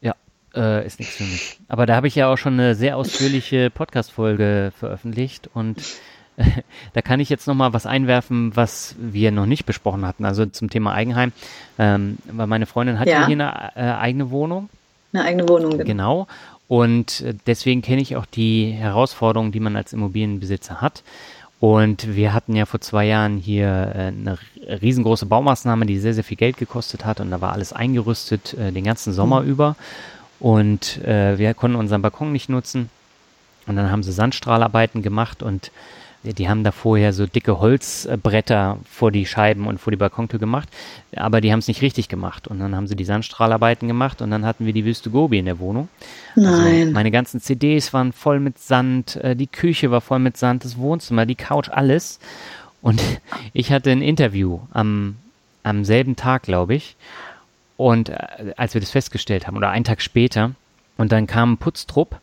Ja, äh, ist nichts für mich. Aber da habe ich ja auch schon eine sehr ausführliche (laughs) Podcast-Folge veröffentlicht und äh, (laughs) da kann ich jetzt nochmal was einwerfen, was wir noch nicht besprochen hatten. Also zum Thema Eigenheim. Ähm, weil meine Freundin hat ja, ja hier eine äh, eigene Wohnung. Eine eigene Wohnung. Genau. genau. Und äh, deswegen kenne ich auch die Herausforderungen, die man als Immobilienbesitzer hat. Und wir hatten ja vor zwei Jahren hier äh, eine riesengroße Baumaßnahme, die sehr, sehr viel Geld gekostet hat. Und da war alles eingerüstet äh, den ganzen Sommer mhm. über. Und äh, wir konnten unseren Balkon nicht nutzen. Und dann haben sie Sandstrahlarbeiten gemacht und die haben da vorher so dicke Holzbretter vor die Scheiben und vor die Balkontür gemacht, aber die haben es nicht richtig gemacht. Und dann haben sie die Sandstrahlarbeiten gemacht und dann hatten wir die Wüste Gobi in der Wohnung. Also Nein. Also meine ganzen CDs waren voll mit Sand, äh, die Küche war voll mit Sand, das Wohnzimmer, die Couch, alles. Und (laughs) ich hatte ein Interview am, am selben Tag, glaube ich. Und äh, als wir das festgestellt haben, oder einen Tag später, und dann kam ein Putztrupp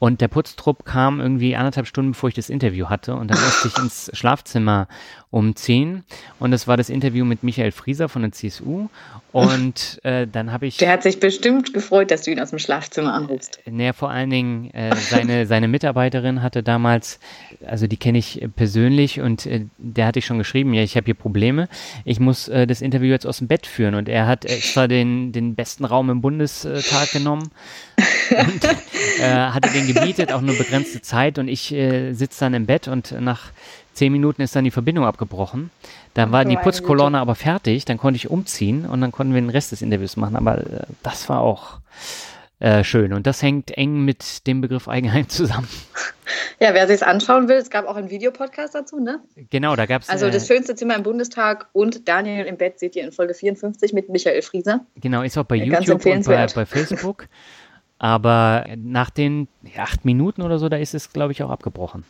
und der Putztrupp kam irgendwie anderthalb Stunden, bevor ich das Interview hatte. Und dann musste ich ins Schlafzimmer umziehen. Und das war das Interview mit Michael Frieser von der CSU. Und (laughs) äh, dann habe ich. Der hat sich bestimmt gefreut, dass du ihn aus dem Schlafzimmer anrufst. Äh, naja, vor allen Dingen, äh, seine, (laughs) seine Mitarbeiterin hatte damals, also die kenne ich persönlich und äh, der hatte ich schon geschrieben, ja, ich habe hier Probleme. Ich muss äh, das Interview jetzt aus dem Bett führen. Und er hat extra den, den besten Raum im Bundestag genommen und (laughs) äh, hatte den gemietet, auch nur begrenzte Zeit. Und ich äh, sitze dann im Bett und nach zehn Minuten ist dann die Verbindung abgebrochen. Dann war die Putzkolonne aber fertig, dann konnte ich umziehen und dann konnten wir den Rest des Interviews machen. Aber äh, das war auch äh, schön und das hängt eng mit dem Begriff Eigenheim zusammen. Ja, wer sich es anschauen will, es gab auch einen Videopodcast dazu, ne? Genau, da gab es. Also das äh, schönste Zimmer im Bundestag und Daniel im Bett seht ihr in Folge 54 mit Michael Frieser. Genau, ist auch bei YouTube und bei, bei Facebook. Aber nach den acht Minuten oder so, da ist es, glaube ich, auch abgebrochen.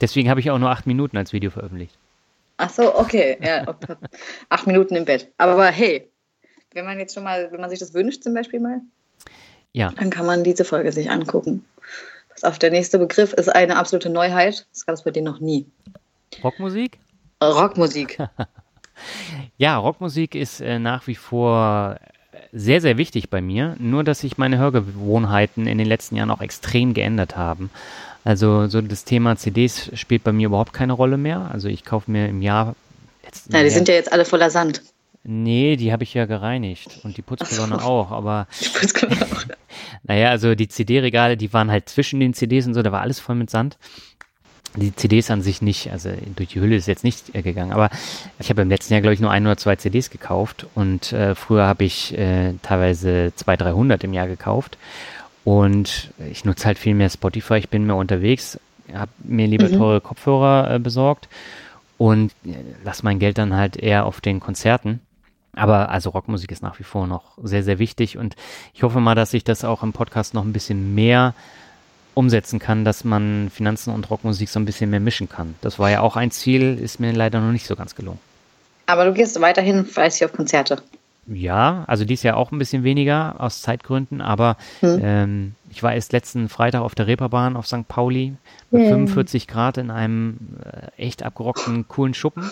Deswegen habe ich auch nur acht Minuten als Video veröffentlicht. Ach so, okay. Ja, acht Minuten im Bett. Aber hey, wenn man jetzt schon mal, wenn man sich das wünscht zum Beispiel mal, ja. dann kann man diese Folge sich angucken. Pass auf, der nächste Begriff ist eine absolute Neuheit. Das gab es bei dir noch nie. Rockmusik? Rockmusik. (laughs) ja, Rockmusik ist äh, nach wie vor sehr, sehr wichtig bei mir. Nur, dass sich meine Hörgewohnheiten in den letzten Jahren auch extrem geändert haben. Also so das Thema CDs spielt bei mir überhaupt keine Rolle mehr. Also ich kaufe mir im Jahr. Jetzt, ja, die sind ja jetzt alle voller Sand. Nee, die habe ich ja gereinigt und die Putzkolonne so. auch, aber. (laughs) Die Putzkolonne auch. (laughs) naja, also die CD-Regale, die waren halt zwischen den CDs und so, da war alles voll mit Sand. Die CDs an sich nicht, also durch die Hülle ist jetzt nicht gegangen, aber ich habe im letzten Jahr, glaube ich, nur ein oder zwei CDs gekauft und äh, früher habe ich äh, teilweise 200, 300 im Jahr gekauft und ich nutze halt viel mehr Spotify. Ich bin mehr unterwegs, habe mir lieber mhm. teure Kopfhörer äh, besorgt und äh, lasse mein Geld dann halt eher auf den Konzerten. Aber also Rockmusik ist nach wie vor noch sehr, sehr wichtig und ich hoffe mal, dass ich das auch im Podcast noch ein bisschen mehr umsetzen kann, dass man Finanzen und Rockmusik so ein bisschen mehr mischen kann. Das war ja auch ein Ziel, ist mir leider noch nicht so ganz gelungen. Aber du gehst weiterhin fleißig auf Konzerte. Ja, also dies Jahr auch ein bisschen weniger aus Zeitgründen, aber hm. ähm, ich war erst letzten Freitag auf der Reeperbahn auf St. Pauli mit hm. 45 Grad in einem äh, echt abgerockten, coolen Schuppen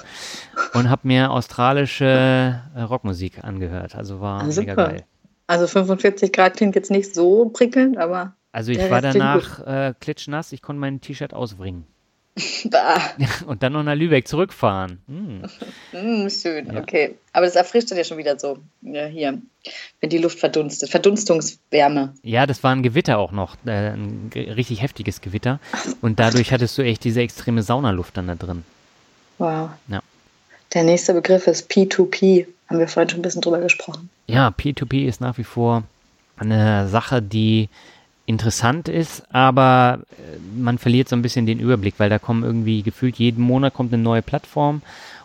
und habe mir australische äh, Rockmusik angehört. Also war ah, mega geil. Also 45 Grad klingt jetzt nicht so prickelnd, aber. Also ich war danach äh, klitschnass, ich konnte mein T-Shirt ausbringen. (laughs) (laughs) Und dann noch nach Lübeck zurückfahren. Mm. Mm, schön, ja. okay. Aber das erfrischt dann ja schon wieder so. Ja, hier, wenn die Luft verdunstet. Verdunstungswärme. Ja, das war ein Gewitter auch noch. Äh, ein richtig heftiges Gewitter. Und dadurch hattest du echt diese extreme Saunaluft dann da drin. Wow. Ja. Der nächste Begriff ist P2P. Haben wir vorhin schon ein bisschen drüber gesprochen. Ja, P2P ist nach wie vor eine Sache, die interessant ist, aber äh, man verliert so ein bisschen den Überblick, weil da kommen irgendwie gefühlt jeden Monat kommt eine neue Plattform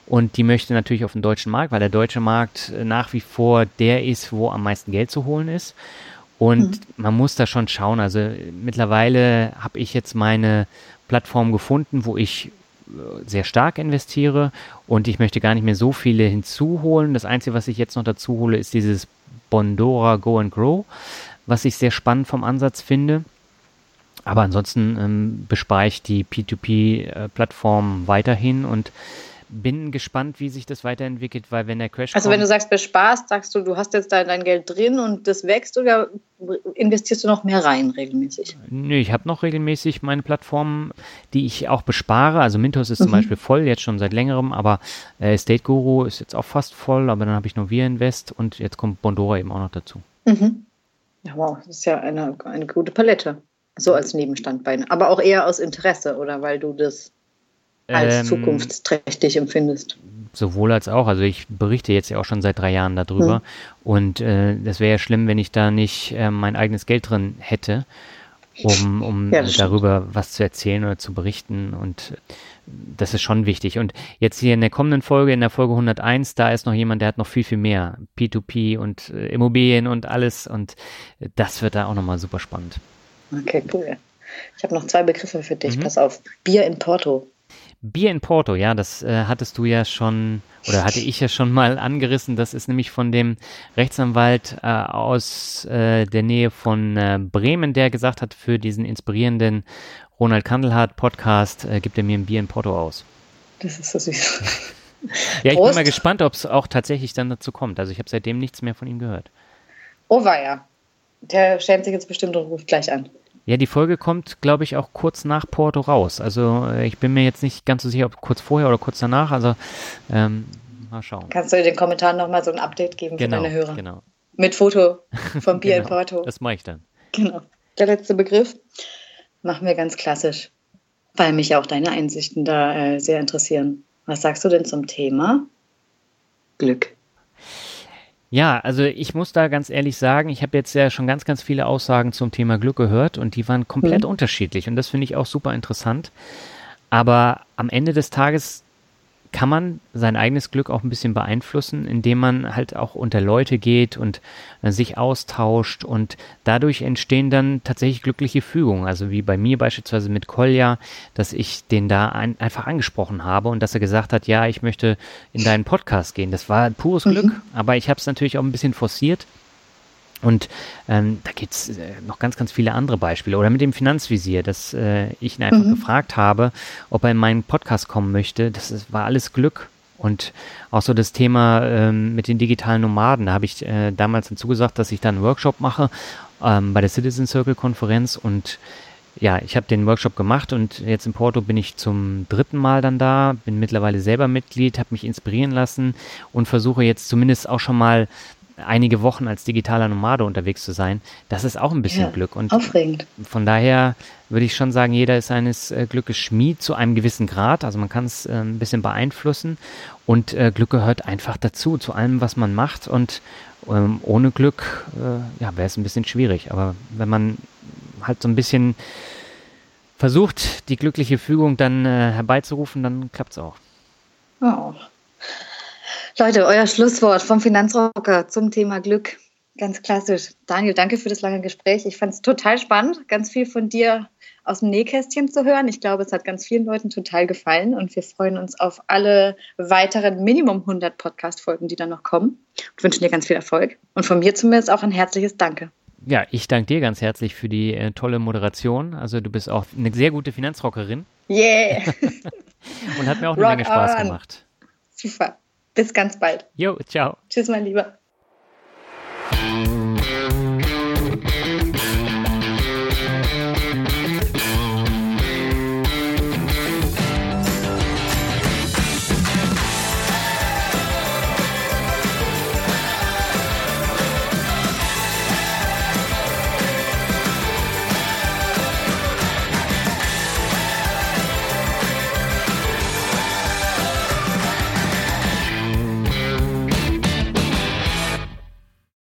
und die möchte natürlich auf den deutschen Markt, weil der deutsche Markt nach wie vor der ist, wo am meisten Geld zu holen ist. Und mhm. man muss da schon schauen. Also mittlerweile habe ich jetzt meine Plattform gefunden, wo ich äh, sehr stark investiere und ich möchte gar nicht mehr so viele hinzuholen. Das Einzige, was ich jetzt noch dazu hole, ist dieses Bondora Go and Grow, was ich sehr spannend vom Ansatz finde. Aber ansonsten ähm, bespare ich die P2P-Plattform äh, weiterhin und bin gespannt, wie sich das weiterentwickelt, weil wenn der Crash. Also, kommt, wenn du sagst, besparst, sagst du, du hast jetzt dein, dein Geld drin und das wächst oder investierst du noch mehr rein regelmäßig? Nö, ich habe noch regelmäßig meine Plattformen, die ich auch bespare. Also, Mintos ist mhm. zum Beispiel voll, jetzt schon seit längerem, aber äh, State Guru ist jetzt auch fast voll, aber dann habe ich noch Wir Invest und jetzt kommt Bondora eben auch noch dazu. Mhm. Wow, das ist ja eine, eine gute Palette. So als Nebenstandbein. Aber auch eher aus Interesse, oder weil du das als ähm, zukunftsträchtig empfindest. Sowohl als auch. Also ich berichte jetzt ja auch schon seit drei Jahren darüber. Hm. Und äh, das wäre ja schlimm, wenn ich da nicht äh, mein eigenes Geld drin hätte, um, um ja, darüber was zu erzählen oder zu berichten. Und das ist schon wichtig. Und jetzt hier in der kommenden Folge, in der Folge 101, da ist noch jemand, der hat noch viel, viel mehr. P2P und äh, Immobilien und alles. Und das wird da auch nochmal super spannend. Okay, cool. Ich habe noch zwei Begriffe für dich. Mhm. Pass auf. Bier in Porto. Bier in Porto, ja, das äh, hattest du ja schon oder hatte ich ja schon mal angerissen. Das ist nämlich von dem Rechtsanwalt äh, aus äh, der Nähe von äh, Bremen, der gesagt hat, für diesen inspirierenden Ronald Kandelhardt Podcast äh, gibt er mir ein Bier in Porto aus. Das ist so süß. (laughs) ja, ich Prost. bin mal gespannt, ob es auch tatsächlich dann dazu kommt. Also ich habe seitdem nichts mehr von ihm gehört. Oh weia. Der schämt sich jetzt bestimmt und ruft gleich an. Ja, die Folge kommt, glaube ich, auch kurz nach Porto raus. Also äh, ich bin mir jetzt nicht ganz so sicher, ob kurz vorher oder kurz danach. Also ähm, mal schauen. Kannst du den Kommentaren nochmal so ein Update geben genau, für deine Hörer? Genau. Mit Foto (laughs) vom Bier genau, in Porto. Das mache ich dann. Genau. Der letzte Begriff machen wir ganz klassisch, weil mich auch deine Einsichten da äh, sehr interessieren. Was sagst du denn zum Thema Glück? Ja, also ich muss da ganz ehrlich sagen, ich habe jetzt ja schon ganz, ganz viele Aussagen zum Thema Glück gehört und die waren komplett mhm. unterschiedlich und das finde ich auch super interessant. Aber am Ende des Tages kann man sein eigenes Glück auch ein bisschen beeinflussen, indem man halt auch unter Leute geht und äh, sich austauscht und dadurch entstehen dann tatsächlich glückliche Fügungen. Also wie bei mir beispielsweise mit Kolja, dass ich den da ein, einfach angesprochen habe und dass er gesagt hat, ja, ich möchte in deinen Podcast gehen. Das war pures mhm. Glück, aber ich habe es natürlich auch ein bisschen forciert und ähm, da gibt es äh, noch ganz, ganz viele andere Beispiele. Oder mit dem Finanzvisier, dass äh, ich ihn einfach mhm. gefragt habe, ob er in meinen Podcast kommen möchte. Das ist, war alles Glück. Und auch so das Thema ähm, mit den digitalen Nomaden. Da habe ich äh, damals hinzugesagt, dass ich da einen Workshop mache ähm, bei der Citizen Circle Konferenz. Und ja, ich habe den Workshop gemacht und jetzt in Porto bin ich zum dritten Mal dann da, bin mittlerweile selber Mitglied, habe mich inspirieren lassen und versuche jetzt zumindest auch schon mal einige Wochen als digitaler Nomade unterwegs zu sein, das ist auch ein bisschen ja, Glück. Und aufregend. Von daher würde ich schon sagen, jeder ist seines äh, Glückes Schmied zu einem gewissen Grad. Also man kann es äh, ein bisschen beeinflussen. Und äh, Glück gehört einfach dazu, zu allem, was man macht. Und ähm, ohne Glück, äh, ja, wäre es ein bisschen schwierig. Aber wenn man halt so ein bisschen versucht, die glückliche Fügung dann herbeizurufen, dann klappt es auch. Oh. Leute, euer Schlusswort vom Finanzrocker zum Thema Glück. Ganz klassisch. Daniel, danke für das lange Gespräch. Ich fand es total spannend, ganz viel von dir aus dem Nähkästchen zu hören. Ich glaube, es hat ganz vielen Leuten total gefallen und wir freuen uns auf alle weiteren Minimum 100 Podcast-Folgen, die dann noch kommen und wünschen dir ganz viel Erfolg. Und von mir zumindest auch ein herzliches Danke. Ja, ich danke dir ganz herzlich für die äh, tolle Moderation. Also du bist auch eine sehr gute Finanzrockerin. Yeah! (laughs) und hat mir auch eine Rock Menge Spaß on. gemacht. Super. Bis ganz bald. Jo, ciao. Tschüss, mein Lieber.